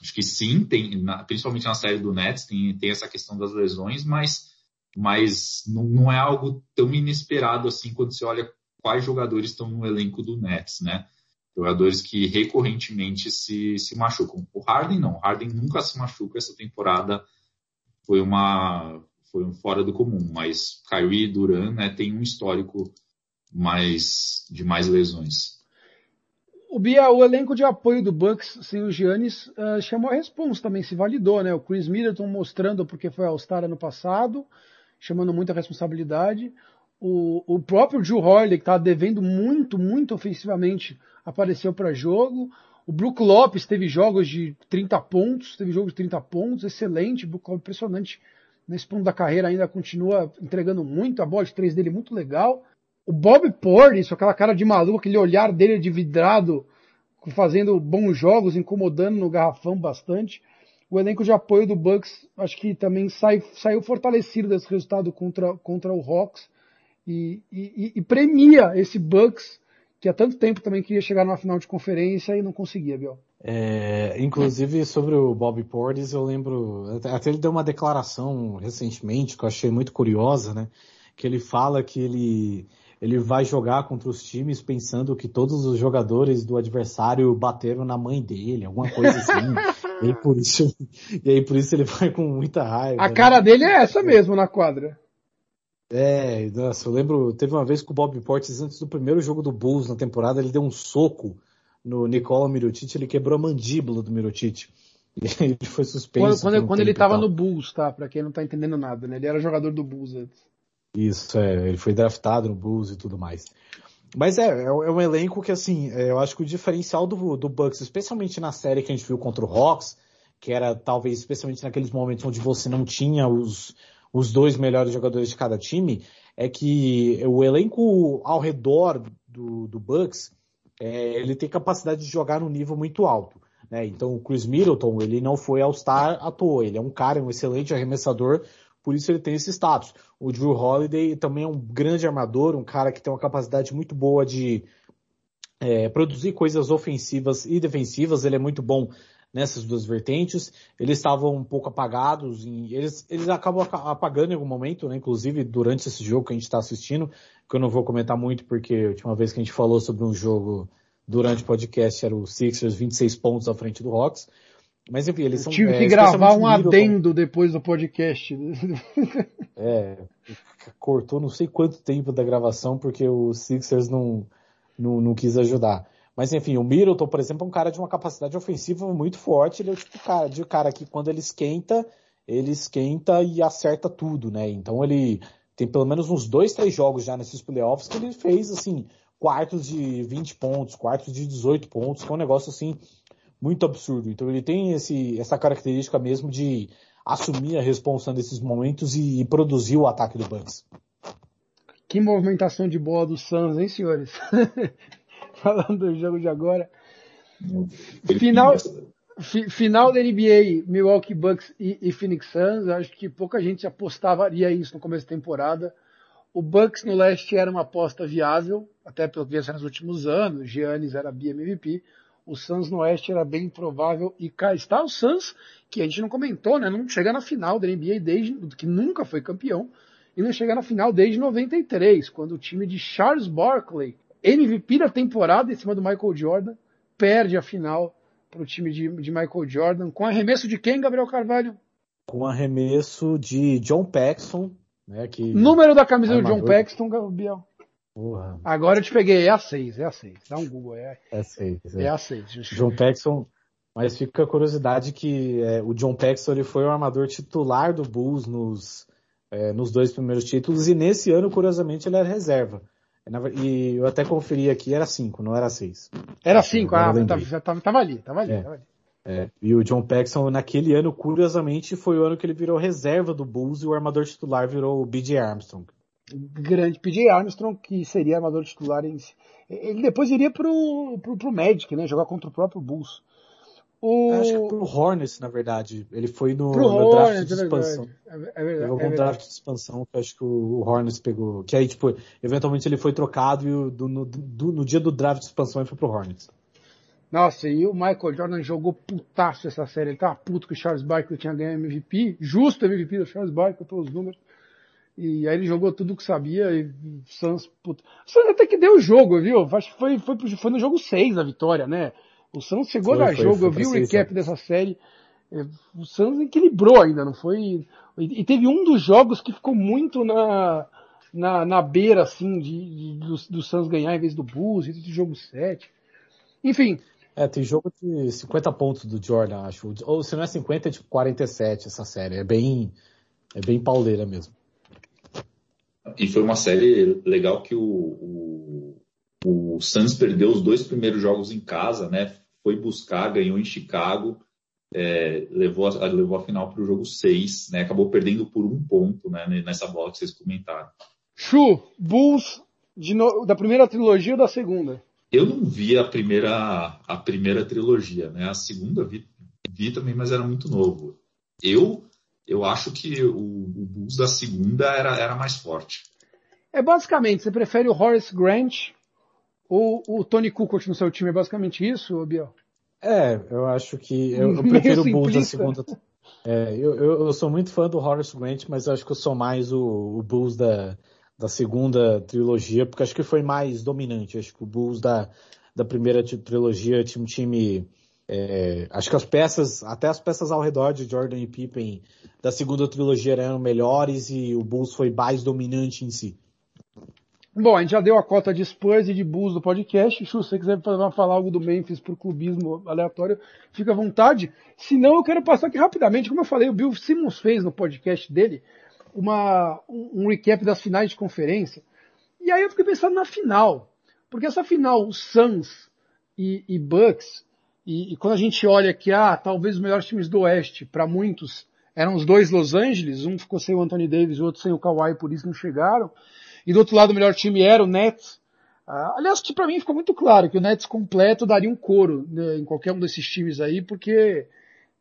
Acho que sim, tem, principalmente na série do Nets, tem, tem essa questão das lesões, mas, mas não, não é algo tão inesperado assim quando você olha quais jogadores estão no elenco do Nets, né? Jogadores que recorrentemente se, se machucam. O Harden não, o Harden nunca se machuca essa temporada, foi uma foi um fora do comum, mas Kyrie Duran né, tem um histórico mais de mais lesões. O Bia, o elenco de apoio do Bucks sem o Giannis uh, chamou a responsa também, se validou, né? O Chris Middleton mostrando porque foi All-Star ano passado, chamando muita responsabilidade. O, o próprio Drew Holiday, que estava devendo muito, muito ofensivamente, apareceu para jogo. O Brook Lopes teve jogos de 30 pontos, teve jogo de 30 pontos, excelente. Brook Lopes impressionante nesse ponto da carreira ainda continua entregando muito, a bola de três dele muito legal. O Bob Portis, aquela cara de maluco, aquele olhar dele de vidrado, fazendo bons jogos, incomodando no garrafão bastante. O elenco de apoio do Bucks, acho que também sai, saiu fortalecido desse resultado contra, contra o Hawks e, e, e, premia esse Bucks que há tanto tempo também queria chegar numa final de conferência e não conseguia, Biel. É, inclusive sobre o Bob Portis, eu lembro, até ele deu uma declaração recentemente que eu achei muito curiosa, né? Que ele fala que ele ele vai jogar contra os times pensando que todos os jogadores do adversário bateram na mãe dele, alguma coisa assim. e, aí por isso, e aí por isso ele vai com muita raiva. A né? cara dele é essa mesmo na quadra. É, nossa, eu lembro, teve uma vez que o Bob Portis, antes do primeiro jogo do Bulls na temporada, ele deu um soco no Nicola Mirotic, ele quebrou a mandíbula do Mirotic. Ele foi suspenso. Quando, quando, quando ele tava no Bulls, tá? Pra quem não tá entendendo nada, né? Ele era jogador do Bulls antes. Isso, é, ele foi draftado no Bulls e tudo mais. Mas é, é, é um elenco que assim, é, eu acho que o diferencial do, do Bucks, especialmente na série que a gente viu contra o Hawks, que era talvez especialmente naqueles momentos onde você não tinha os, os dois melhores jogadores de cada time, é que o elenco ao redor do, do Bucks, é, ele tem capacidade de jogar num nível muito alto. Né? Então o Chris Middleton, ele não foi All-Star à toa, ele é um cara, um excelente arremessador, por isso ele tem esse status. O Drew Holiday também é um grande armador, um cara que tem uma capacidade muito boa de é, produzir coisas ofensivas e defensivas, ele é muito bom nessas duas vertentes. Eles estavam um pouco apagados, e eles, eles acabam apagando em algum momento, né? inclusive durante esse jogo que a gente está assistindo, que eu não vou comentar muito porque a última vez que a gente falou sobre um jogo durante o podcast era o Sixers 26 pontos à frente do Hawks. Mas enfim, eles são. tive é, que gravar um adendo depois do podcast. é, cortou não sei quanto tempo da gravação porque o Sixers não, não, não quis ajudar. Mas enfim, o Middleton, por exemplo, é um cara de uma capacidade ofensiva muito forte. Ele é o tipo de cara, de cara que quando ele esquenta, ele esquenta e acerta tudo, né? Então ele tem pelo menos uns dois, três jogos já nesses playoffs que ele fez, assim, quartos de 20 pontos, quartos de 18 pontos, que é um negócio, assim, muito absurdo. Então ele tem esse, essa característica mesmo de assumir a responsa desses momentos e, e produzir o ataque do Bucks. Que movimentação de bola do Suns, hein, senhores? falando do jogo de agora. Final, fi, final da NBA, Milwaukee Bucks e, e, Phoenix Suns. Acho que pouca gente apostaria isso no começo da temporada. O Bucks no leste era uma aposta viável, até pelo que vinha nos últimos anos. Giannis era BMVP. O Suns no oeste era bem provável. E cá está o Suns, que a gente não comentou, né? Não chega na final da NBA desde que nunca foi campeão. E não chega na final desde 93, quando o time de Charles Barkley MVP da temporada em cima do Michael Jordan, perde a final para o time de, de, Michael Jordan, com arremesso de quem, Gabriel Carvalho? Com arremesso de John Paxson, né, que... Número da camisa do John Paxson, Gabriel. Porra. Agora eu te peguei, é a 6, é a 6. Dá um Google, é, é, 6, é. é a 6. John Paxson, mas fica a curiosidade que é, o John Paxson ele foi o armador titular do Bulls nos, é, nos dois primeiros títulos e nesse ano, curiosamente, ele era reserva. E eu até conferi aqui, era 5, não era 6. Era 5, ah, tava, tava, tava, ali, tava ali, é. tava ali. É. E o John Paxson, naquele ano, curiosamente, foi o ano que ele virou reserva do Bulls e o armador titular virou o B.J. Armstrong. Grande P.J. Armstrong, que seria armador titular em... Ele depois iria pro, pro, pro Magic, né? Jogar contra o próprio Bulls. O... Acho que pro Hornets, na verdade. Ele foi no, no draft Hornets, de é expansão. É verdade. É verdade. algum é draft de expansão que acho que o Hornets pegou. Que aí, tipo, eventualmente ele foi trocado e do, no, do, no dia do draft de expansão ele foi pro Hornets. Nossa, e o Michael Jordan jogou putaço essa série. Ele tava puto que o Charles Barkley tinha ganho MVP. Justo MVP do Charles Barkley pelos números. E aí ele jogou tudo que sabia e o Suns, puta. O Suns até que deu o jogo, viu? Acho que foi, foi, foi no jogo 6 a vitória, né? O Suns chegou foi, a jogo, foi eu vi o recap dessa série. É, o Suns equilibrou ainda, não foi? E teve um dos jogos que ficou muito na, na, na beira, assim, de, de do, do Suns ganhar em vez do Bulls, e do jogo 7. Enfim. É, tem jogo de 50 pontos do Jordan, acho. Ou se não é 50, é tipo 47 essa série. É bem, é bem pauleira mesmo. E foi uma série legal que o, o, o Suns perdeu os dois primeiros jogos em casa, né? Foi buscar, ganhou em Chicago, é, levou, a, levou a final para o jogo 6, né? Acabou perdendo por um ponto, né? Nessa bola que vocês comentaram. Chu, Bulls no, da primeira trilogia ou da segunda? Eu não vi a primeira, a primeira trilogia, né? A segunda vi, vi também, mas era muito novo. Eu, eu acho que o, o Bulls da segunda era, era mais forte. É basicamente, você prefere o Horace Grant o, o Tony Kukoc no seu time é basicamente isso, Biel? É, eu acho que eu, eu prefiro o Bulls na segunda. É, eu, eu, eu, sou muito fã do Horace Grant, mas eu acho que eu sou mais o, o Bulls da, da segunda trilogia, porque acho que foi mais dominante. Acho que o Bulls da, da primeira trilogia tinha um time É, acho que as peças, até as peças ao redor de Jordan e Pippen da segunda trilogia eram melhores e o Bulls foi mais dominante em si. Bom, a gente já deu a cota de Spurs e de Bulls do podcast. Se você quiser falar algo do Memphis por clubismo aleatório, fica à vontade. Se não, eu quero passar aqui rapidamente. Como eu falei, o Bill Simmons fez no podcast dele uma, um recap das finais de conferência. E aí eu fiquei pensando na final. Porque essa final, Suns e, e Bucks, e, e, quando a gente olha que, ah, talvez os melhores times do Oeste, para muitos, eram os dois Los Angeles, um ficou sem o Anthony Davis o outro sem o Kawhi, por isso não chegaram. E do outro lado o melhor time era o Nets. Ah, aliás, para mim ficou muito claro que o Nets completo daria um coro né, em qualquer um desses times aí, porque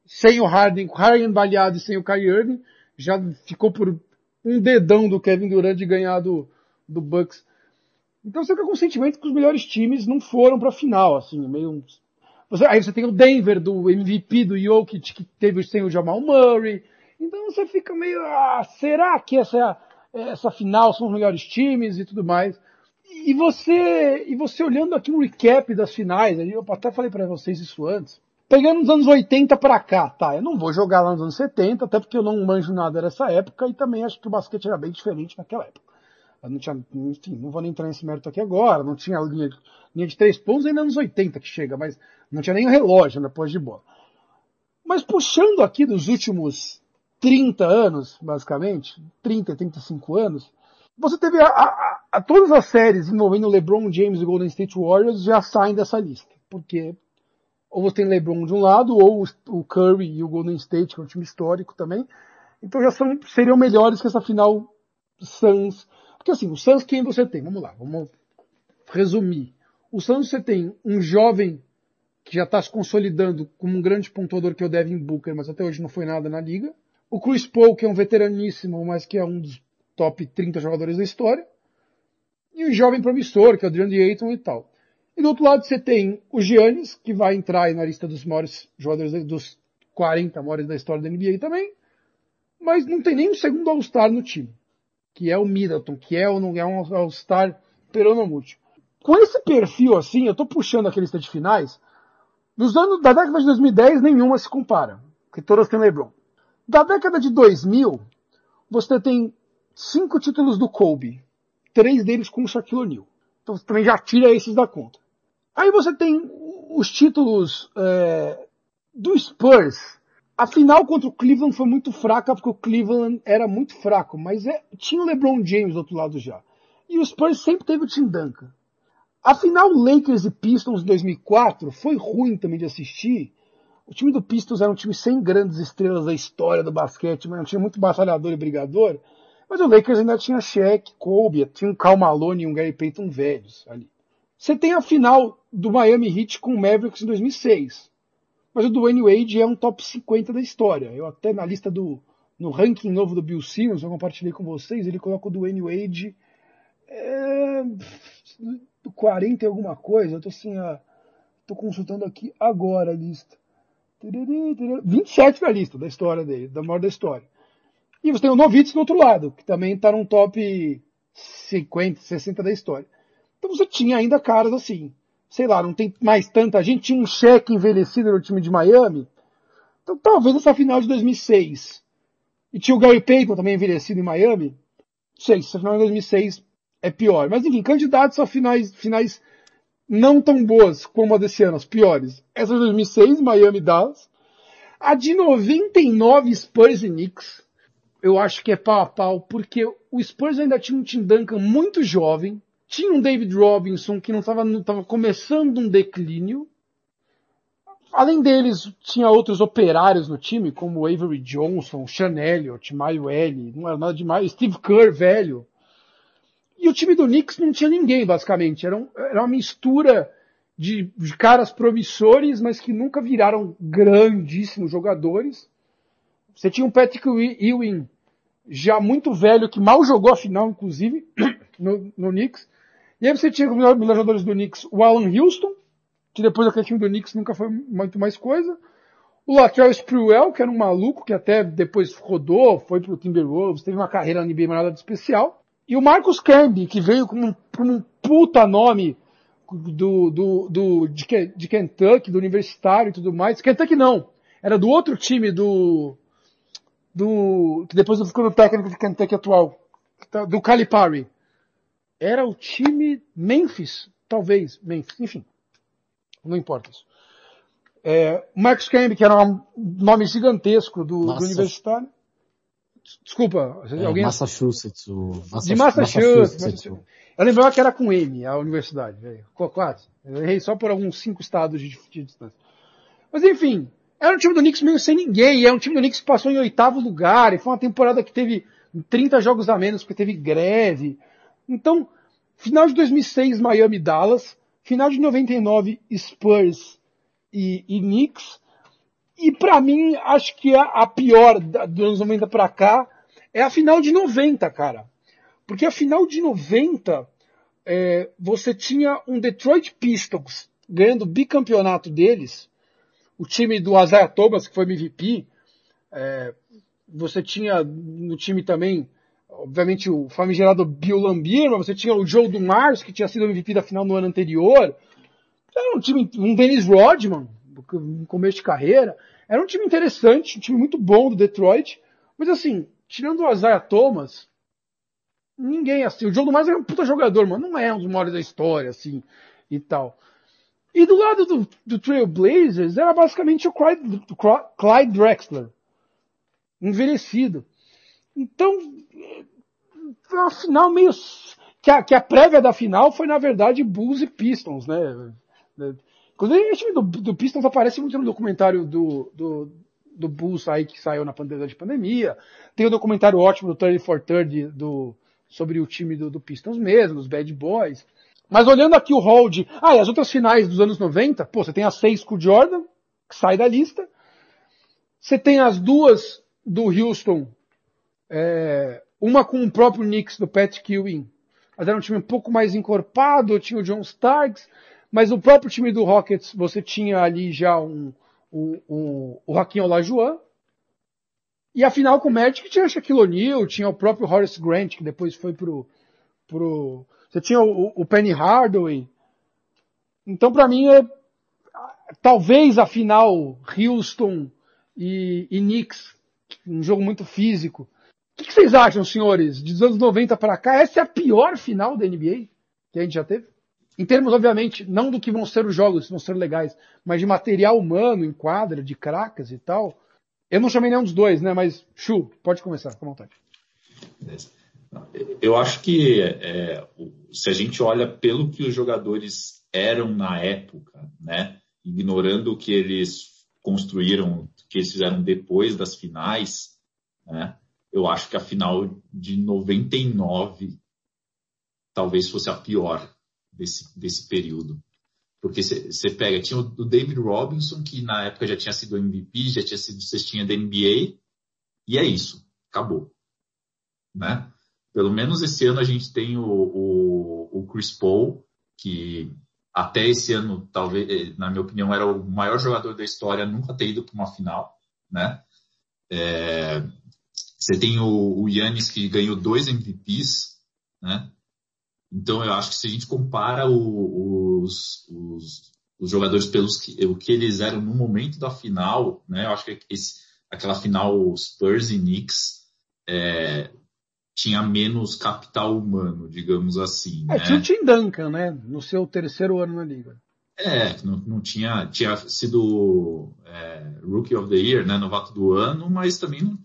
sem o Harden, Harden baleado e sem o Kyrie Irving, já ficou por um dedão do Kevin Durant de ganhar do, do Bucks. Então você fica com o sentimento que os melhores times não foram para a final, assim, meio você, aí você tem o Denver do MVP do Jokic que teve sem o Jamal Murray. Então você fica meio, ah, será que essa é a, essa final são os melhores times e tudo mais. E você, e você olhando aqui um recap das finais, eu até falei para vocês isso antes, pegando os anos 80 para cá, tá? Eu não vou jogar lá nos anos 70, até porque eu não manjo nada dessa época e também acho que o basquete era bem diferente naquela época. Eu não tinha, enfim, não vou nem entrar nesse mérito aqui agora, não tinha linha, linha de três pontos ainda nos 80 que chega, mas não tinha nem o relógio na pós de bola. Mas puxando aqui dos últimos 30 anos, basicamente, 30, 35 anos, você teve a, a, a, todas as séries envolvendo LeBron James e Golden State Warriors já saem dessa lista, porque ou você tem LeBron de um lado, ou o Curry e o Golden State, que é um time histórico também, então já são, seriam melhores que essa final Suns, porque assim, o Suns quem você tem? Vamos lá, vamos resumir. O Suns você tem um jovem que já está se consolidando como um grande pontuador que é o Devin Booker, mas até hoje não foi nada na liga. O Chris Paul, que é um veteraníssimo, mas que é um dos top 30 jogadores da história. E o jovem promissor, que é o DeAndre Ayton e tal. E do outro lado você tem o Giannis, que vai entrar na lista dos maiores jogadores, dos 40 maiores da história da NBA também. Mas não tem nem um segundo All-Star no time. Que é o Middleton, que é, o, é um All-Star peronomútil. Com esse perfil assim, eu tô puxando aquele lista de finais, nos anos da década de 2010 nenhuma se compara, porque todas têm LeBron. Da década de 2000, você tem cinco títulos do Kobe, três deles com o Shaquille O'Neal. Então você também já tira esses da conta. Aí você tem os títulos é, do Spurs. A final contra o Cleveland foi muito fraca porque o Cleveland era muito fraco, mas é, tinha o LeBron James do outro lado já. E o Spurs sempre teve o Tim Duncan. A final Lakers e Pistons de 2004 foi ruim também de assistir, o time do Pistons era um time sem grandes estrelas da história do basquete, mas um time muito batalhador e brigador. Mas o Lakers ainda tinha Shaq, Kobe, tinha um Cal Malone e um Gary Payton velhos ali. Você tem a final do Miami Heat com o Mavericks em 2006. Mas o Dwayne Wade é um top 50 da história. Eu até na lista do, no ranking novo do Bill Simmons, eu compartilhei com vocês, ele coloca o Dwayne Wade é, 40 e alguma coisa. Eu tô assim, ah, tô consultando aqui agora a lista. 27 na lista da história dele, da maior da história. E você tem o Novitz do outro lado, que também está num top 50, 60 da história. Então você tinha ainda caras assim. Sei lá, não tem mais tanta gente. Tinha um cheque envelhecido no time de Miami. Então talvez essa final de 2006. E tinha o Gary Payton também envelhecido em Miami. Não sei, se a final de 2006 é pior. Mas enfim, candidatos a finais, finais não tão boas como a desse ano, as piores. Essa de 2006, Miami Dallas. A de 99, Spurs e Knicks. Eu acho que é pau a pau, porque o Spurs ainda tinha um Tim Duncan muito jovem. Tinha um David Robinson que não estava começando um declínio. Além deles, tinha outros operários no time, como Avery Johnson, Sean Elliott, Mario L, não era nada demais, Steve Kerr velho. E o time do Knicks não tinha ninguém, basicamente. Era, um, era uma mistura de, de, caras promissores, mas que nunca viraram grandíssimos jogadores. Você tinha um Patrick Ewing já muito velho, que mal jogou a final, inclusive, no, no Knicks. E aí você tinha como melhores jogadores do Knicks o Alan Houston, que depois daquele time do Knicks nunca foi muito mais coisa. O Latrell Sprewell, que era um maluco, que até depois rodou, foi pro Timberwolves, teve uma carreira na NBA nada de especial. E o Marcus Camby, que veio como um, como um puta nome, do, do, do de, de, Kentucky, do universitário e tudo mais. Kentucky não. Era do outro time do, do, que depois ficou no técnico de Kentucky atual. Tá, do Calipari. Era o time Memphis, talvez, Memphis, enfim. Não importa isso. É, Marcus Camby, que era um nome gigantesco do, do universitário. Desculpa, é, alguém... Massachusetts, o... de Massachusetts. Massachusetts. Eu lembrava que era com M, a universidade. Quase. Eu errei só por alguns cinco estados de, de distância. Mas enfim, era um time do Knicks meio sem ninguém. Era um time do Knicks que passou em oitavo lugar. E foi uma temporada que teve 30 jogos a menos porque teve greve. Então, final de 2006 Miami Dallas. Final de 99 Spurs e, e Knicks. E para mim, acho que a, a pior dos anos 90 para cá é a final de 90, cara. Porque a final de 90, é, você tinha um Detroit Pistons ganhando o bicampeonato deles, o time do Isaiah Thomas, que foi MVP, é, você tinha no time também, obviamente, o famigerado Bill Lambier, mas você tinha o Joe Dumars, que tinha sido MVP da final no ano anterior. Era um time, um Dennis Rodman, no começo de carreira. Era um time interessante, um time muito bom do Detroit. Mas assim, tirando o Isaiah Thomas, ninguém assim. O Joe Dumars é um puta jogador, mano. Não é um dos maiores da história, assim, e tal. E do lado do, do Trailblazers era basicamente o Clyde, Clyde Drexler. Envelhecido. Então, foi uma final meio. Que a, que a prévia da final foi, na verdade, Bulls e Pistons, né? Inclusive, o time do, do Pistons aparece muito no documentário do, do, do Bulls aí que saiu na pandemia de pandemia. Tem o um documentário ótimo do 30 for 30 do, sobre o time do, do Pistons mesmo, os Bad Boys. Mas olhando aqui o hall de, ah, e as outras finais dos anos 90, pô, você tem as seis com o Jordan, que sai da lista. Você tem as duas do Houston, é, uma com o próprio Knicks do Pat Ewing, mas era um time um pouco mais encorpado, tinha o John Starks, mas o próprio time do Rockets, você tinha ali já um, um, um o Raquinho Olajuwon, e a final com o Magic tinha Shaquille O'Neal, tinha o próprio Horace Grant, que depois foi pro, pro você tinha o, o Penny Hardaway. Então, para mim, é talvez a final Houston e, e Knicks, um jogo muito físico. O que, que vocês acham, senhores? Dos anos 90 para cá, essa é a pior final da NBA que a gente já teve? Em termos, obviamente, não do que vão ser os jogos, vão ser legais, mas de material humano em quadra, de cracas e tal. Eu não chamei nenhum dos dois, né? Mas, Chu, pode começar, com vontade. Beleza. Eu acho que é, se a gente olha pelo que os jogadores eram na época, né, ignorando o que eles construíram, o que eles fizeram depois das finais, né, eu acho que a final de 99 talvez fosse a pior desse, desse período. Porque você pega, tinha o David Robinson, que na época já tinha sido MVP, já tinha sido cestinha da NBA, e é isso, acabou. Né? Pelo menos esse ano a gente tem o, o, o Chris Paul, que até esse ano, talvez, eh, na minha opinião, era o maior jogador da história, nunca ter ido para uma final, né? É, você tem o, o Yannis que ganhou dois MVPs, né? Então eu acho que se a gente compara o, os, os, os, jogadores pelos que, o que eles eram no momento da final, né? Eu acho que esse, aquela final Spurs e Knicks é, tinha menos capital humano, digamos assim. É, né? tinha o Tim Duncan, né? No seu terceiro ano na liga. É, não, não tinha, tinha sido é, Rookie of the Year, né? Novato do ano, mas também não,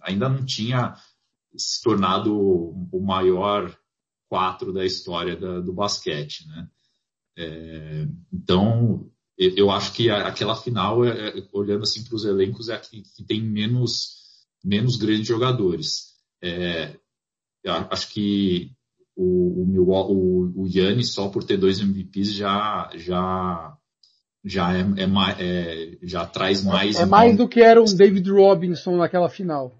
ainda não tinha se tornado o maior quatro da história da, do basquete, né? É, então, eu acho que aquela final, é, é, olhando assim para os elencos, é a que, que tem menos, menos grandes jogadores. É, acho que o, o, o, Yannis só por ter dois MVPs já, já, já é, é, é já traz mais. É mais do que era um David Robinson naquela final.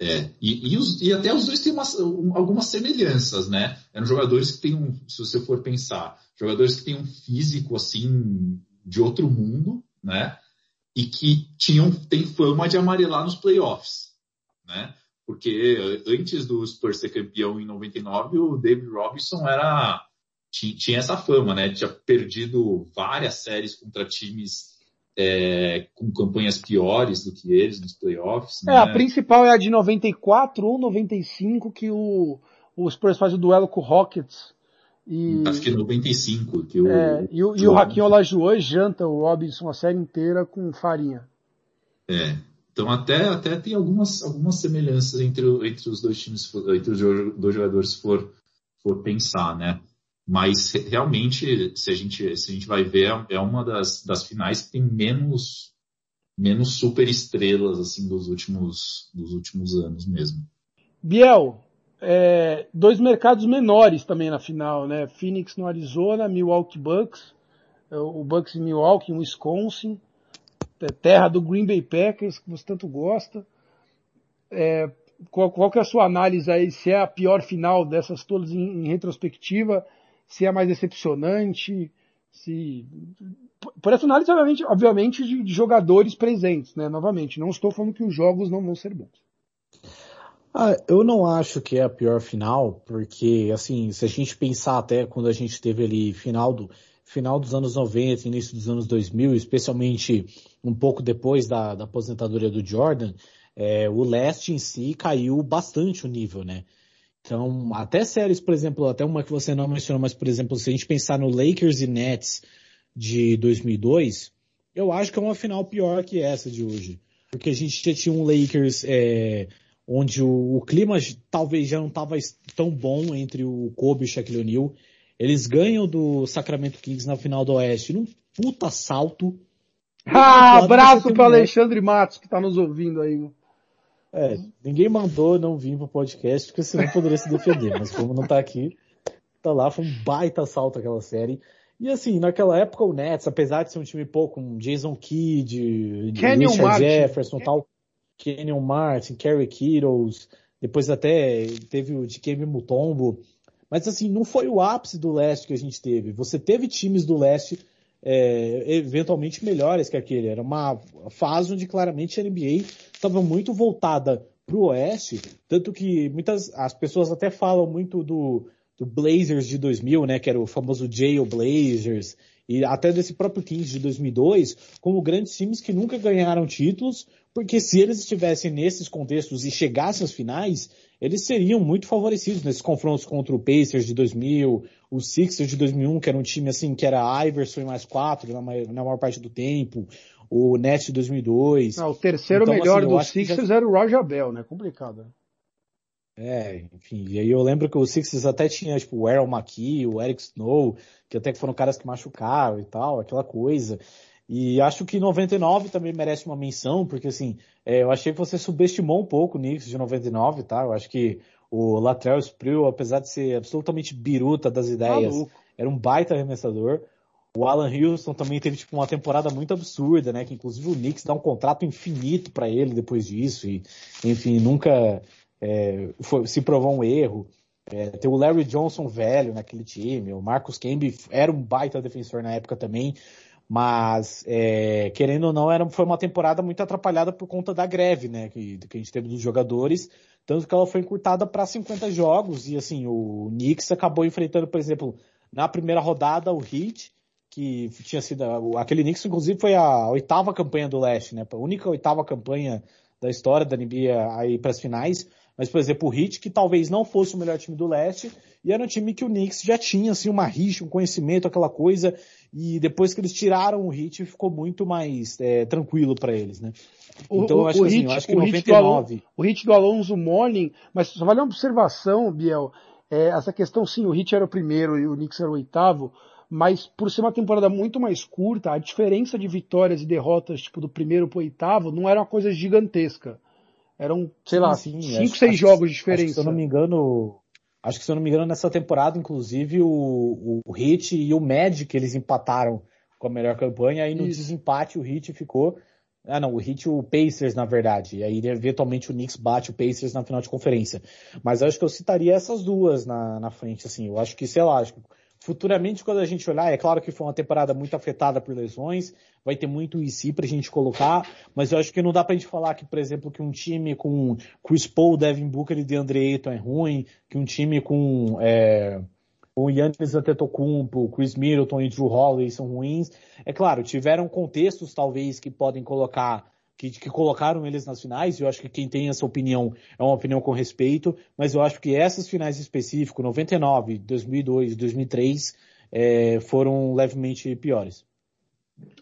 É, e, e, os, e até os dois têm umas, algumas semelhanças, né? Eram jogadores que têm um, se você for pensar, jogadores que têm um físico assim de outro mundo, né? E que tinham, tem fama de amarelar nos playoffs, né? porque antes do Spurs ser campeão em 99, o David Robinson era tinha essa fama, né? Tinha perdido várias séries contra times é, com campanhas piores do que eles nos playoffs. É, né? a principal é a de 94 ou 95 que o, o Spurs faz o duelo com o Rockets. E, Acho que 95. Que o, é, e o, e o Hakim Olajuwon janta o Robinson a série inteira com farinha. É, então até, até tem algumas, algumas semelhanças entre, entre os dois times, entre os dois jogadores se for, for pensar, né? Mas realmente, se a gente, se a gente vai ver, é uma das, das finais que tem menos, menos super estrelas assim dos últimos, dos últimos anos mesmo. Biel, é, dois mercados menores também na final, né? Phoenix no Arizona, Milwaukee Bucks, é, o Bucks em Milwaukee, em Wisconsin, é, terra do Green Bay Packers, que você tanto gosta. É, qual, qual que é a sua análise aí, se é a pior final dessas todas em, em retrospectiva? Se é mais decepcionante, se por essa análise obviamente, obviamente de, jogadores presentes, né? Novamente, não estou falando que os jogos não vão ser bons. Ah, eu não acho que é a pior final, porque assim, se a gente pensar até quando a gente teve ali final do final dos anos 90, início dos anos 2000, especialmente um pouco depois da, da aposentadoria do Jordan, é, o leste em si caiu bastante o nível, né? Então, até séries, por exemplo, até uma que você não mencionou, mas, por exemplo, se a gente pensar no Lakers e Nets de 2002, eu acho que é uma final pior que essa de hoje. Porque a gente já tinha um Lakers é, onde o, o, clima talvez já não estava tão bom entre o Kobe e o Shaquille O'Neal. Eles ganham do Sacramento Kings na final do Oeste num puta salto. Ah, abraço para Alexandre Matos que está nos ouvindo aí. É, ninguém mandou não vir pro podcast, porque senão poderia se defender, mas como não tá aqui, tá lá, foi um baita salto aquela série. E assim, naquela época o Nets, apesar de ser um time pouco com Jason Kidd, Kenyon. Jefferson, tal, Kenyon Martin, Kerry Kittles, depois até teve o Dikembe Mutombo, mas assim, não foi o ápice do leste que a gente teve. Você teve times do leste é, eventualmente melhores que aquele. Era uma fase onde claramente a NBA estava muito voltada para o Oeste, tanto que muitas as pessoas até falam muito do, do Blazers de 2000, né, que era o famoso Jail Blazers, e até desse próprio Kings de 2002, como grandes times que nunca ganharam títulos, porque se eles estivessem nesses contextos e chegassem às finais, eles seriam muito favorecidos nesses confrontos contra o Pacers de 2000, o Sixers de 2001, que era um time assim, que era Iverson e mais quatro na maior, na maior parte do tempo, o Nets de 2002. Ah, o terceiro então, melhor assim, do Sixers já... era o Roger Bell, né? Complicado. Né? É, enfim, e aí eu lembro que o Sixers até tinha, tipo, o Aaron McKee, o Eric Snow, que até que foram caras que machucaram e tal, aquela coisa. E acho que 99 também merece uma menção, porque assim, é, eu achei que você subestimou um pouco o Knicks de 99, tá? Eu acho que o Latrell Sprewell, apesar de ser absolutamente biruta das ideias, Maluco. era um baita arremessador. O Alan Houston também teve tipo uma temporada muito absurda, né? Que inclusive o Knicks dá um contrato infinito para ele depois disso e, enfim, nunca é, foi, se provou um erro. É, tem o Larry Johnson velho naquele time, o Marcus Camby era um baita defensor na época também. Mas, é, querendo ou não, era, foi uma temporada muito atrapalhada por conta da greve, né? Que, que a gente teve dos jogadores. Tanto que ela foi encurtada para 50 jogos. E assim, o Knicks acabou enfrentando, por exemplo, na primeira rodada, o Heat, que tinha sido. Aquele Knicks, inclusive, foi a oitava campanha do leste, né? A única oitava campanha da história da NBA aí para as finais. Mas, por exemplo, o Heat, que talvez não fosse o melhor time do leste, e era um time que o Knicks já tinha, assim, uma rixa, um conhecimento, aquela coisa, e depois que eles tiraram o Hit, ficou muito mais é, tranquilo para eles, né? Então, o, eu acho, o que, assim, hit, eu acho que o 99... Hit o hit do Alonso Morning, mas só vale uma observação, Biel, é, essa questão, sim, o Hit era o primeiro e o Knicks era o oitavo, mas por ser uma temporada muito mais curta, a diferença de vitórias e derrotas, tipo, do primeiro pro oitavo, não era uma coisa gigantesca. Eram, sei lá, sim, cinco, acho, seis acho, jogos de diferença. Se eu não me engano, Acho que se eu não me engano, nessa temporada, inclusive, o, o Hit e o Magic, eles empataram com a melhor campanha, aí no Isso. desempate o Hit ficou. Ah não, o Hit o Pacers, na verdade. E aí, eventualmente, o Knicks bate o Pacers na final de conferência. Mas acho que eu citaria essas duas na, na frente, assim. Eu acho que, sei lá, acho que futuramente quando a gente olhar, é claro que foi uma temporada muito afetada por lesões, vai ter muito IC pra gente colocar, mas eu acho que não dá pra gente falar que, por exemplo, que um time com Chris Paul, Devin Booker e DeAndre Ayton é ruim, que um time com é, o Yannis Antetokounmpo, Chris Middleton e Drew Holiday são ruins. É claro, tiveram contextos talvez que podem colocar que, que, colocaram eles nas finais, e eu acho que quem tem essa opinião é uma opinião com respeito, mas eu acho que essas finais específicas, 99, 2002, 2003, é, foram levemente piores.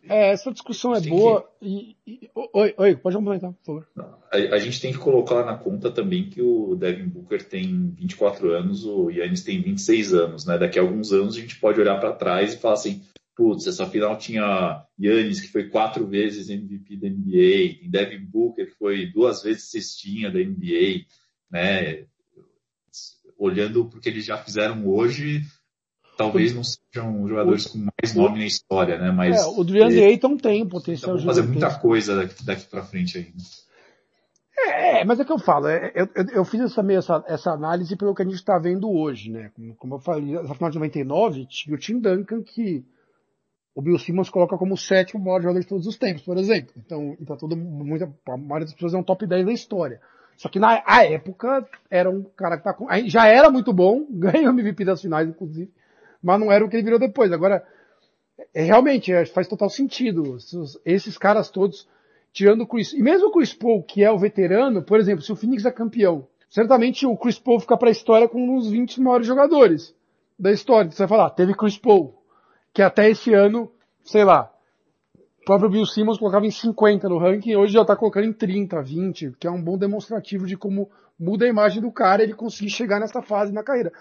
É, essa discussão é boa. Que... E, e, oi, oi, pode complementar, por favor. A, a, gente tem que colocar na conta também que o Devin Booker tem 24 anos, o Yannis tem 26 anos, né? Daqui a alguns anos a gente pode olhar para trás e falar assim, putz, essa final tinha Yannis, que foi quatro vezes MVP da NBA, tem Devin Booker, que foi duas vezes cestinha da NBA, né? Olhando para o que eles já fizeram hoje, talvez não sejam jogadores com mais nome na história, né? Mas é, o DeAndre é, Ayton tem potencial de fazer muita coisa daqui, daqui para frente ainda. É, mas é que eu falo, é, eu, eu, eu fiz essa, essa, essa análise pelo que a gente está vendo hoje, né? Como, como eu falei, essa final de 99 tinha o Tim Duncan que o Bill Simmons coloca como o sétimo maior jogador de todos os tempos, por exemplo. Então, então todo, muita, a maioria das pessoas é um top 10 da história. Só que na época era um cara que tá com, já era muito bom, ganhou MVP das finais, inclusive, mas não era o que ele virou depois. Agora, é, realmente, é, faz total sentido. Esses caras todos, tirando o Chris, e mesmo o Chris Paul, que é o veterano, por exemplo, se o Phoenix é campeão, certamente o Chris Paul fica para a história com um dos 20 maiores jogadores da história. Você vai falar, teve Chris Paul, que até esse ano, sei lá, o próprio Bill Simmons colocava em 50 no ranking, hoje já está colocando em 30, 20, que é um bom demonstrativo de como muda a imagem do cara ele conseguir chegar nessa fase na carreira.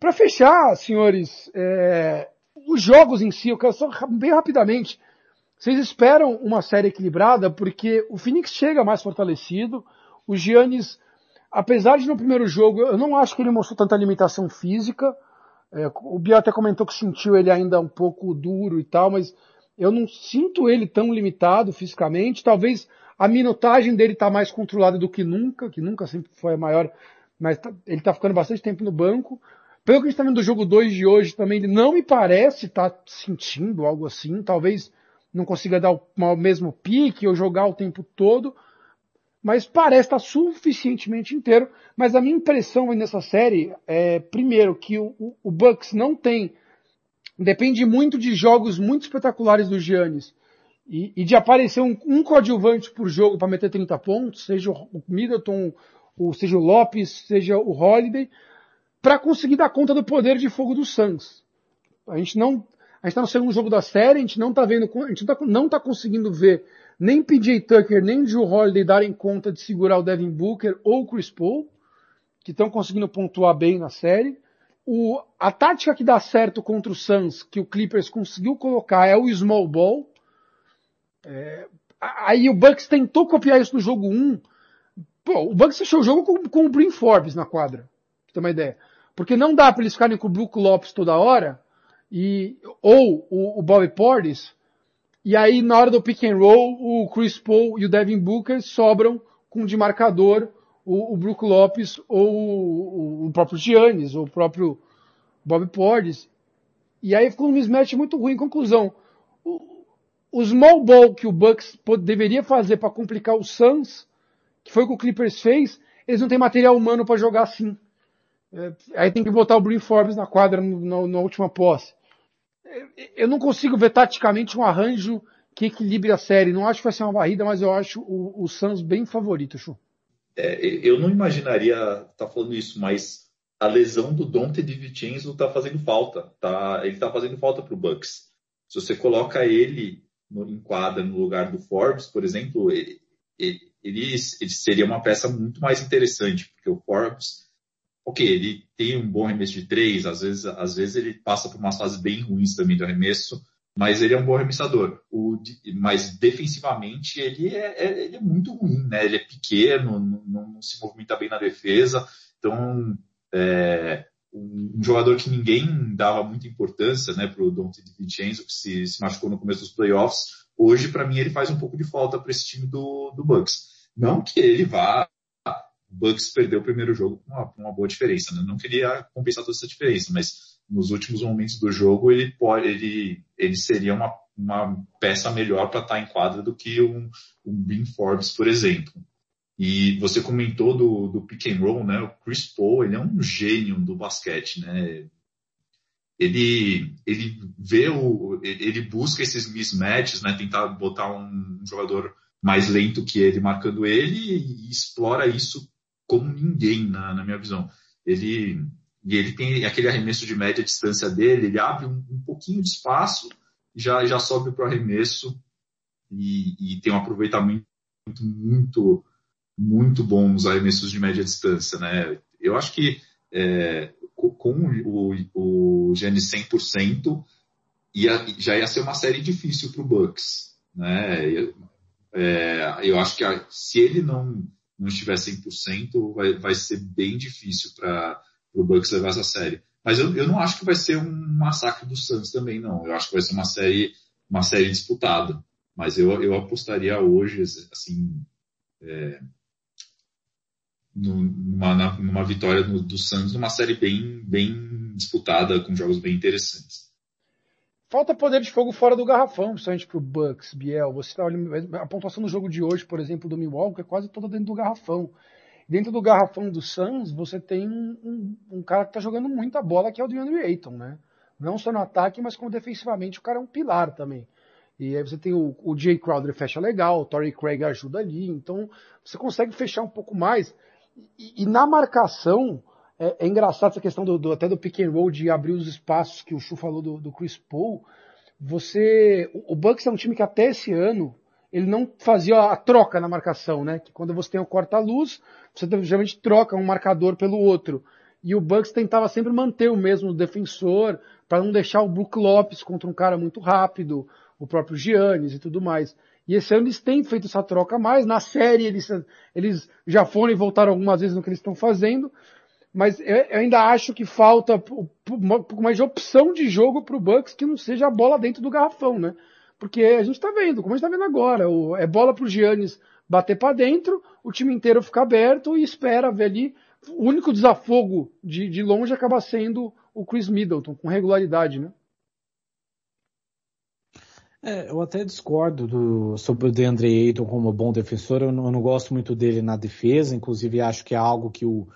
Para fechar, senhores, é, os jogos em si, eu quero só bem rapidamente. Vocês esperam uma série equilibrada porque o Phoenix chega mais fortalecido, o Giannis, apesar de no primeiro jogo, eu não acho que ele mostrou tanta limitação física, é, o Bia até comentou que sentiu ele ainda um pouco duro e tal, mas eu não sinto ele tão limitado fisicamente. Talvez a minutagem dele está mais controlada do que nunca, que nunca sempre foi a maior, mas tá, ele está ficando bastante tempo no banco. Pelo que a gente está vendo do jogo 2 de hoje também, ele não me parece estar tá sentindo algo assim. Talvez não consiga dar o, o mesmo pique ou jogar o tempo todo mas parece estar suficientemente inteiro. Mas a minha impressão nessa série é, primeiro, que o, o Bucks não tem, depende muito de jogos muito espetaculares do Giannis e, e de aparecer um, um coadjuvante por jogo para meter 30 pontos, seja o Middleton, o, seja o Lopes, seja o Holiday, para conseguir dar conta do poder de fogo do Suns. A gente não, a gente está no segundo jogo da série, a gente não está vendo, a gente não está tá conseguindo ver nem PJ Tucker, nem Drew Holiday darem conta de segurar o Devin Booker ou o Chris Paul, que estão conseguindo pontuar bem na série. O, a tática que dá certo contra o Suns, que o Clippers conseguiu colocar, é o small ball. É, aí o Bucks tentou copiar isso no jogo 1. Pô, o Bucks fechou o jogo com, com o Brin Forbes na quadra, pra ter uma ideia. Porque não dá para eles ficarem com o Brook Lopes toda hora, e, ou o, o Bobby Portis, e aí, na hora do pick and roll, o Chris Paul e o Devin Booker sobram com de marcador o, o Brook Lopes ou o, o, próprio Giannis, ou o próprio Bob Portis. E aí ficou um mismatch muito ruim. Conclusão, o, o small ball que o Bucks deveria fazer para complicar o Suns, que foi o que o Clippers fez, eles não têm material humano para jogar assim. É, aí tem que botar o Brin Forbes na quadra no, no, na última posse eu não consigo ver taticamente um arranjo que equilibre a série. Não acho que vai ser uma varrida, mas eu acho o, o Suns bem favorito, Chu. É, eu não imaginaria estar tá falando isso, mas a lesão do Dante de Vincenzo está fazendo falta. Tá? Ele está fazendo falta para o Bucks. Se você coloca ele no, em quadra no lugar do Forbes, por exemplo, ele, ele, ele seria uma peça muito mais interessante, porque o Forbes ok, ele tem um bom arremesso de três, às vezes, às vezes ele passa por umas fases bem ruins também do arremesso, mas ele é um bom arremessador. O, mas defensivamente ele é, é, ele é muito ruim, né? Ele é pequeno, não, não, se movimenta bem na defesa, então é, um, jogador que ninguém dava muita importância, né, para o Dante Di Vincenzo, que se, se machucou no começo dos playoffs, hoje para mim ele faz um pouco de falta para esse time do, do Bucks. Não que ele vá Bucks perdeu o primeiro jogo com uma, uma boa diferença. Né? Não queria compensar toda essa diferença, mas nos últimos momentos do jogo ele pode, ele, ele seria uma, uma peça melhor para estar tá em quadra do que um, um Forbes, por exemplo. E você comentou do, do pick and roll, né? O Chris Paul, ele é um gênio do basquete, né? ele, ele vê o, ele busca esses mismatches, né? Tentar botar um, jogador mais lento que ele marcando ele e, explora isso como ninguém, na, na minha visão. Ele, e ele tem aquele arremesso de média distância dele, ele abre um, um pouquinho de espaço, já, já sobe para o arremesso e, e, tem um aproveitamento muito, muito bom nos arremessos de média distância, né? Eu acho que é, com o, o Giannis 100%, ia, já ia ser uma série difícil para o Bucks. Né? É, eu acho que se ele não, não estiver 100%, vai, vai ser bem difícil para o Bucks levar essa série. Mas eu, eu não acho que vai ser um massacre do Suns também, não. Eu acho que vai ser uma série, uma série disputada. Mas eu, eu apostaria hoje, assim, é, numa, numa vitória do, do Santos, numa série bem, bem disputada, com jogos bem interessantes. Falta poder de fogo fora do garrafão, principalmente pro Bucks, Biel. Você tá a pontuação do jogo de hoje, por exemplo, do Milwaukee, é quase toda dentro do garrafão. Dentro do garrafão do Suns, você tem um, um cara que tá jogando muita bola, que é o DeAndre Ayton, né? Não só no ataque, mas como defensivamente, o cara é um pilar também. E aí você tem o, o Jay Crowder fecha legal, o Torrey Craig ajuda ali, então você consegue fechar um pouco mais. E, e na marcação, é, é, engraçado essa questão do, do, até do pick and roll de abrir os espaços que o Chu falou do, do Chris Paul. Você, o, Bucks é um time que até esse ano ele não fazia a troca na marcação, né? Que quando você tem o corta-luz, você geralmente troca um marcador pelo outro. E o Bucks tentava sempre manter o mesmo defensor para não deixar o Brook Lopes contra um cara muito rápido, o próprio Giannis e tudo mais. E esse ano eles têm feito essa troca mais. Na série eles, eles já foram e voltaram algumas vezes no que eles estão fazendo. Mas eu ainda acho que falta um pouco mais de opção de jogo para o Bucks que não seja a bola dentro do garrafão, né? Porque a gente está vendo, como a gente está vendo agora, é bola para o Giannis bater para dentro, o time inteiro fica aberto e espera ver ali. O único desafogo de, de longe acaba sendo o Chris Middleton, com regularidade, né? É, eu até discordo do, sobre o DeAndre Ayton como bom defensor. Eu não, eu não, gosto muito dele na defesa. Inclusive, acho que é algo que o,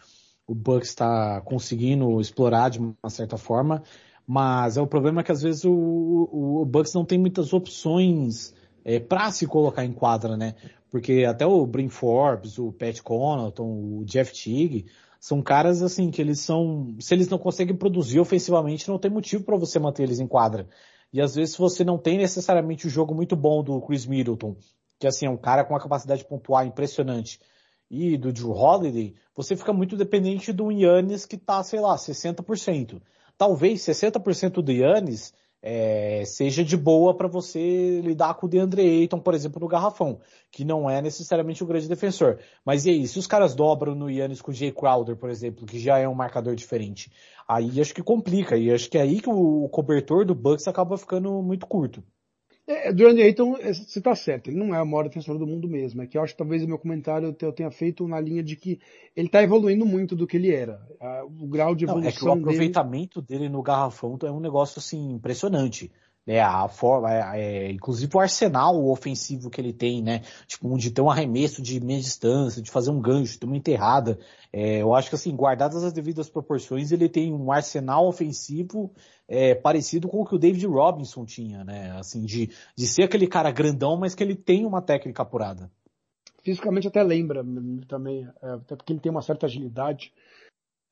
o Bucks está conseguindo explorar de uma certa forma. Mas é o problema é que às vezes o, o, Bucks não tem muitas opções é, para se colocar em quadra, né? Porque até o Brin Forbes, o Pat Connaughton, o Jeff Teague, são caras assim que eles são, se eles não conseguem produzir ofensivamente, não tem motivo para você manter eles em quadra. E às vezes você não tem necessariamente o jogo muito bom do Chris Middleton, que assim é um cara com uma capacidade de pontuar impressionante, e do Drew Holiday, você fica muito dependente do Yannis que tá, sei lá, 60%. Talvez 60% do Yannis é, seja de boa para você lidar com o DeAndre Ayton, por exemplo, no garrafão, que não é necessariamente um grande defensor. Mas e aí, se os caras dobram no Yannis com o Jay Crowder, por exemplo, que já é um marcador diferente, aí acho que complica, e acho que é aí que o cobertor do Bucks acaba ficando muito curto. É, Durant Ayton, é, você está certo, ele não é o maior defensor do mundo mesmo. É que eu acho que talvez o meu comentário eu tenha feito na linha de que ele está evoluindo muito do que ele era. O grau de evolução. Não, é que o aproveitamento dele... dele no garrafão é um negócio assim impressionante né, a forma, é, é, inclusive o arsenal ofensivo que ele tem, né, tipo, de ter um arremesso de meia distância, de fazer um gancho, de ter uma enterrada, é, eu acho que assim, guardadas as devidas proporções, ele tem um arsenal ofensivo é, parecido com o que o David Robinson tinha, né, assim, de, de ser aquele cara grandão, mas que ele tem uma técnica apurada. Fisicamente até lembra também, é, até porque ele tem uma certa agilidade,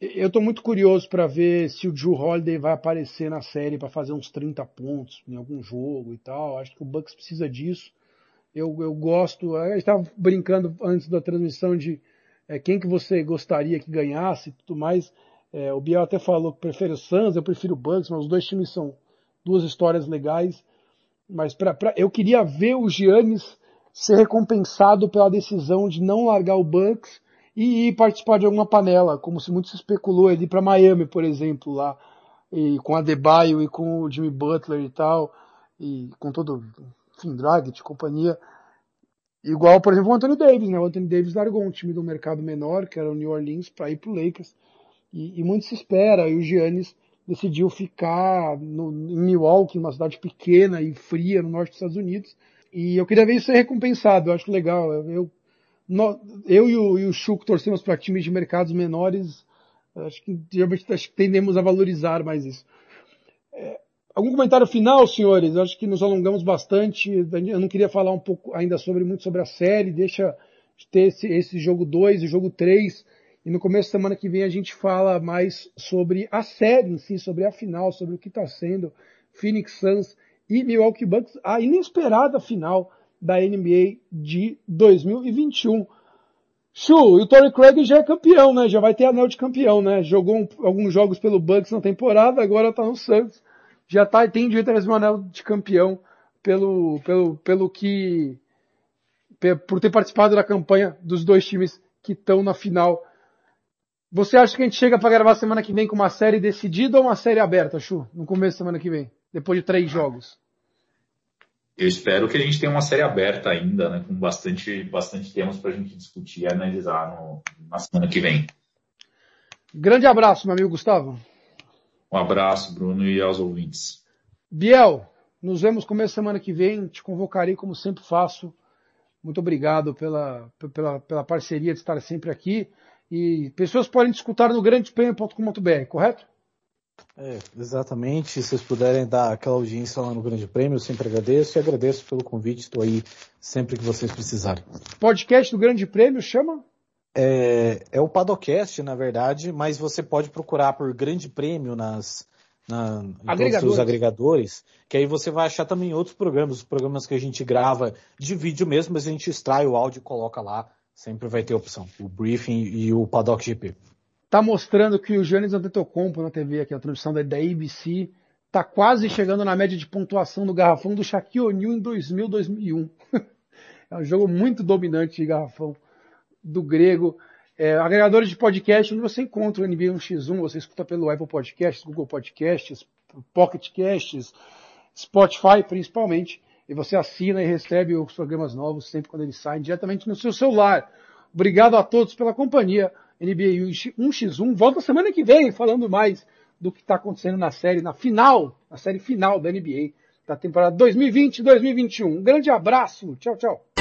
eu estou muito curioso para ver se o Drew Holiday vai aparecer na série para fazer uns 30 pontos em algum jogo e tal. Acho que o Bucks precisa disso. Eu, eu gosto. A gente estava brincando antes da transmissão de é, quem que você gostaria que ganhasse e tudo mais. É, o Biel até falou que prefere o Suns, eu prefiro o Bucks, mas os dois times são duas histórias legais. Mas pra, pra, eu queria ver o Giannis ser recompensado pela decisão de não largar o Bucks e participar de alguma panela, como se muito se especulou ali para Miami, por exemplo, lá, e com a Debaio e com o Jimmy Butler e tal, e com todo, enfim, Dragic companhia. Igual, por exemplo, o Anthony Davis, né? O Anthony Davis largou um time do mercado menor, que era o New Orleans, para ir pro Lakers. E, e, muito se espera. E o Giannis decidiu ficar no, em Milwaukee, uma cidade pequena e fria no norte dos Estados Unidos. E eu queria ver isso ser recompensado. Eu acho legal. Eu, eu eu e o, e o Chuco torcemos para times de mercados menores. Acho que, acho que tendemos a valorizar mais isso. É, algum comentário final, senhores? Acho que nos alongamos bastante. Eu não queria falar um pouco ainda sobre muito sobre a série. Deixa ter esse, esse jogo 2 e jogo 3. E no começo da semana que vem a gente fala mais sobre a série em si, sobre a final, sobre o que está sendo Phoenix Suns e Milwaukee Bucks, a inesperada final da NBA de 2021. Chu, e o Torrey Craig já é campeão, né? Já vai ter anel de campeão, né? Jogou um, alguns jogos pelo Bucks na temporada, agora tá no Suns. Já tá, tem direito a um anel de campeão pelo, pelo, pelo que, por ter participado da campanha dos dois times que estão na final. Você acha que a gente chega para gravar semana que vem com uma série decidida ou uma série aberta, Chu? No começo da semana que vem, depois de três jogos. Eu espero que a gente tenha uma série aberta ainda, né, com bastante, bastante temas para a gente discutir e analisar no, na semana que vem. Grande abraço, meu amigo Gustavo. Um abraço, Bruno, e aos ouvintes. Biel, nos vemos começo semana que vem. Te convocarei como sempre faço. Muito obrigado pela, pela, pela parceria de estar sempre aqui. E pessoas podem te escutar no grandepremio.com.br, correto? É, exatamente. Se vocês puderem dar aquela audiência lá no Grande Prêmio, eu sempre agradeço e agradeço pelo convite. Estou aí sempre que vocês precisarem. Podcast do Grande Prêmio chama? É, é o Padocast, na verdade, mas você pode procurar por Grande Prêmio nas, na, agregadores. agregadores, que aí você vai achar também outros programas, os programas que a gente grava de vídeo mesmo, mas a gente extrai o áudio e coloca lá. Sempre vai ter opção, o briefing e o Paddock GP está mostrando que o Giannis Antetokounmpo na TV aqui, a transmissão da, da ABC, está quase chegando na média de pontuação do garrafão do Shaquille O'Neal em 2000, 2001. é um jogo muito dominante de garrafão do grego. É, agregadores de podcast, onde você encontra o NBA 1x1, você escuta pelo Apple Podcasts, Google Podcasts, Pocket Casts, Spotify principalmente, e você assina e recebe os programas novos sempre quando eles saem diretamente no seu celular. Obrigado a todos pela companhia. NBA 1x1 volta semana que vem falando mais do que está acontecendo na série, na final, na série final da NBA da temporada 2020-2021. Um grande abraço, tchau, tchau.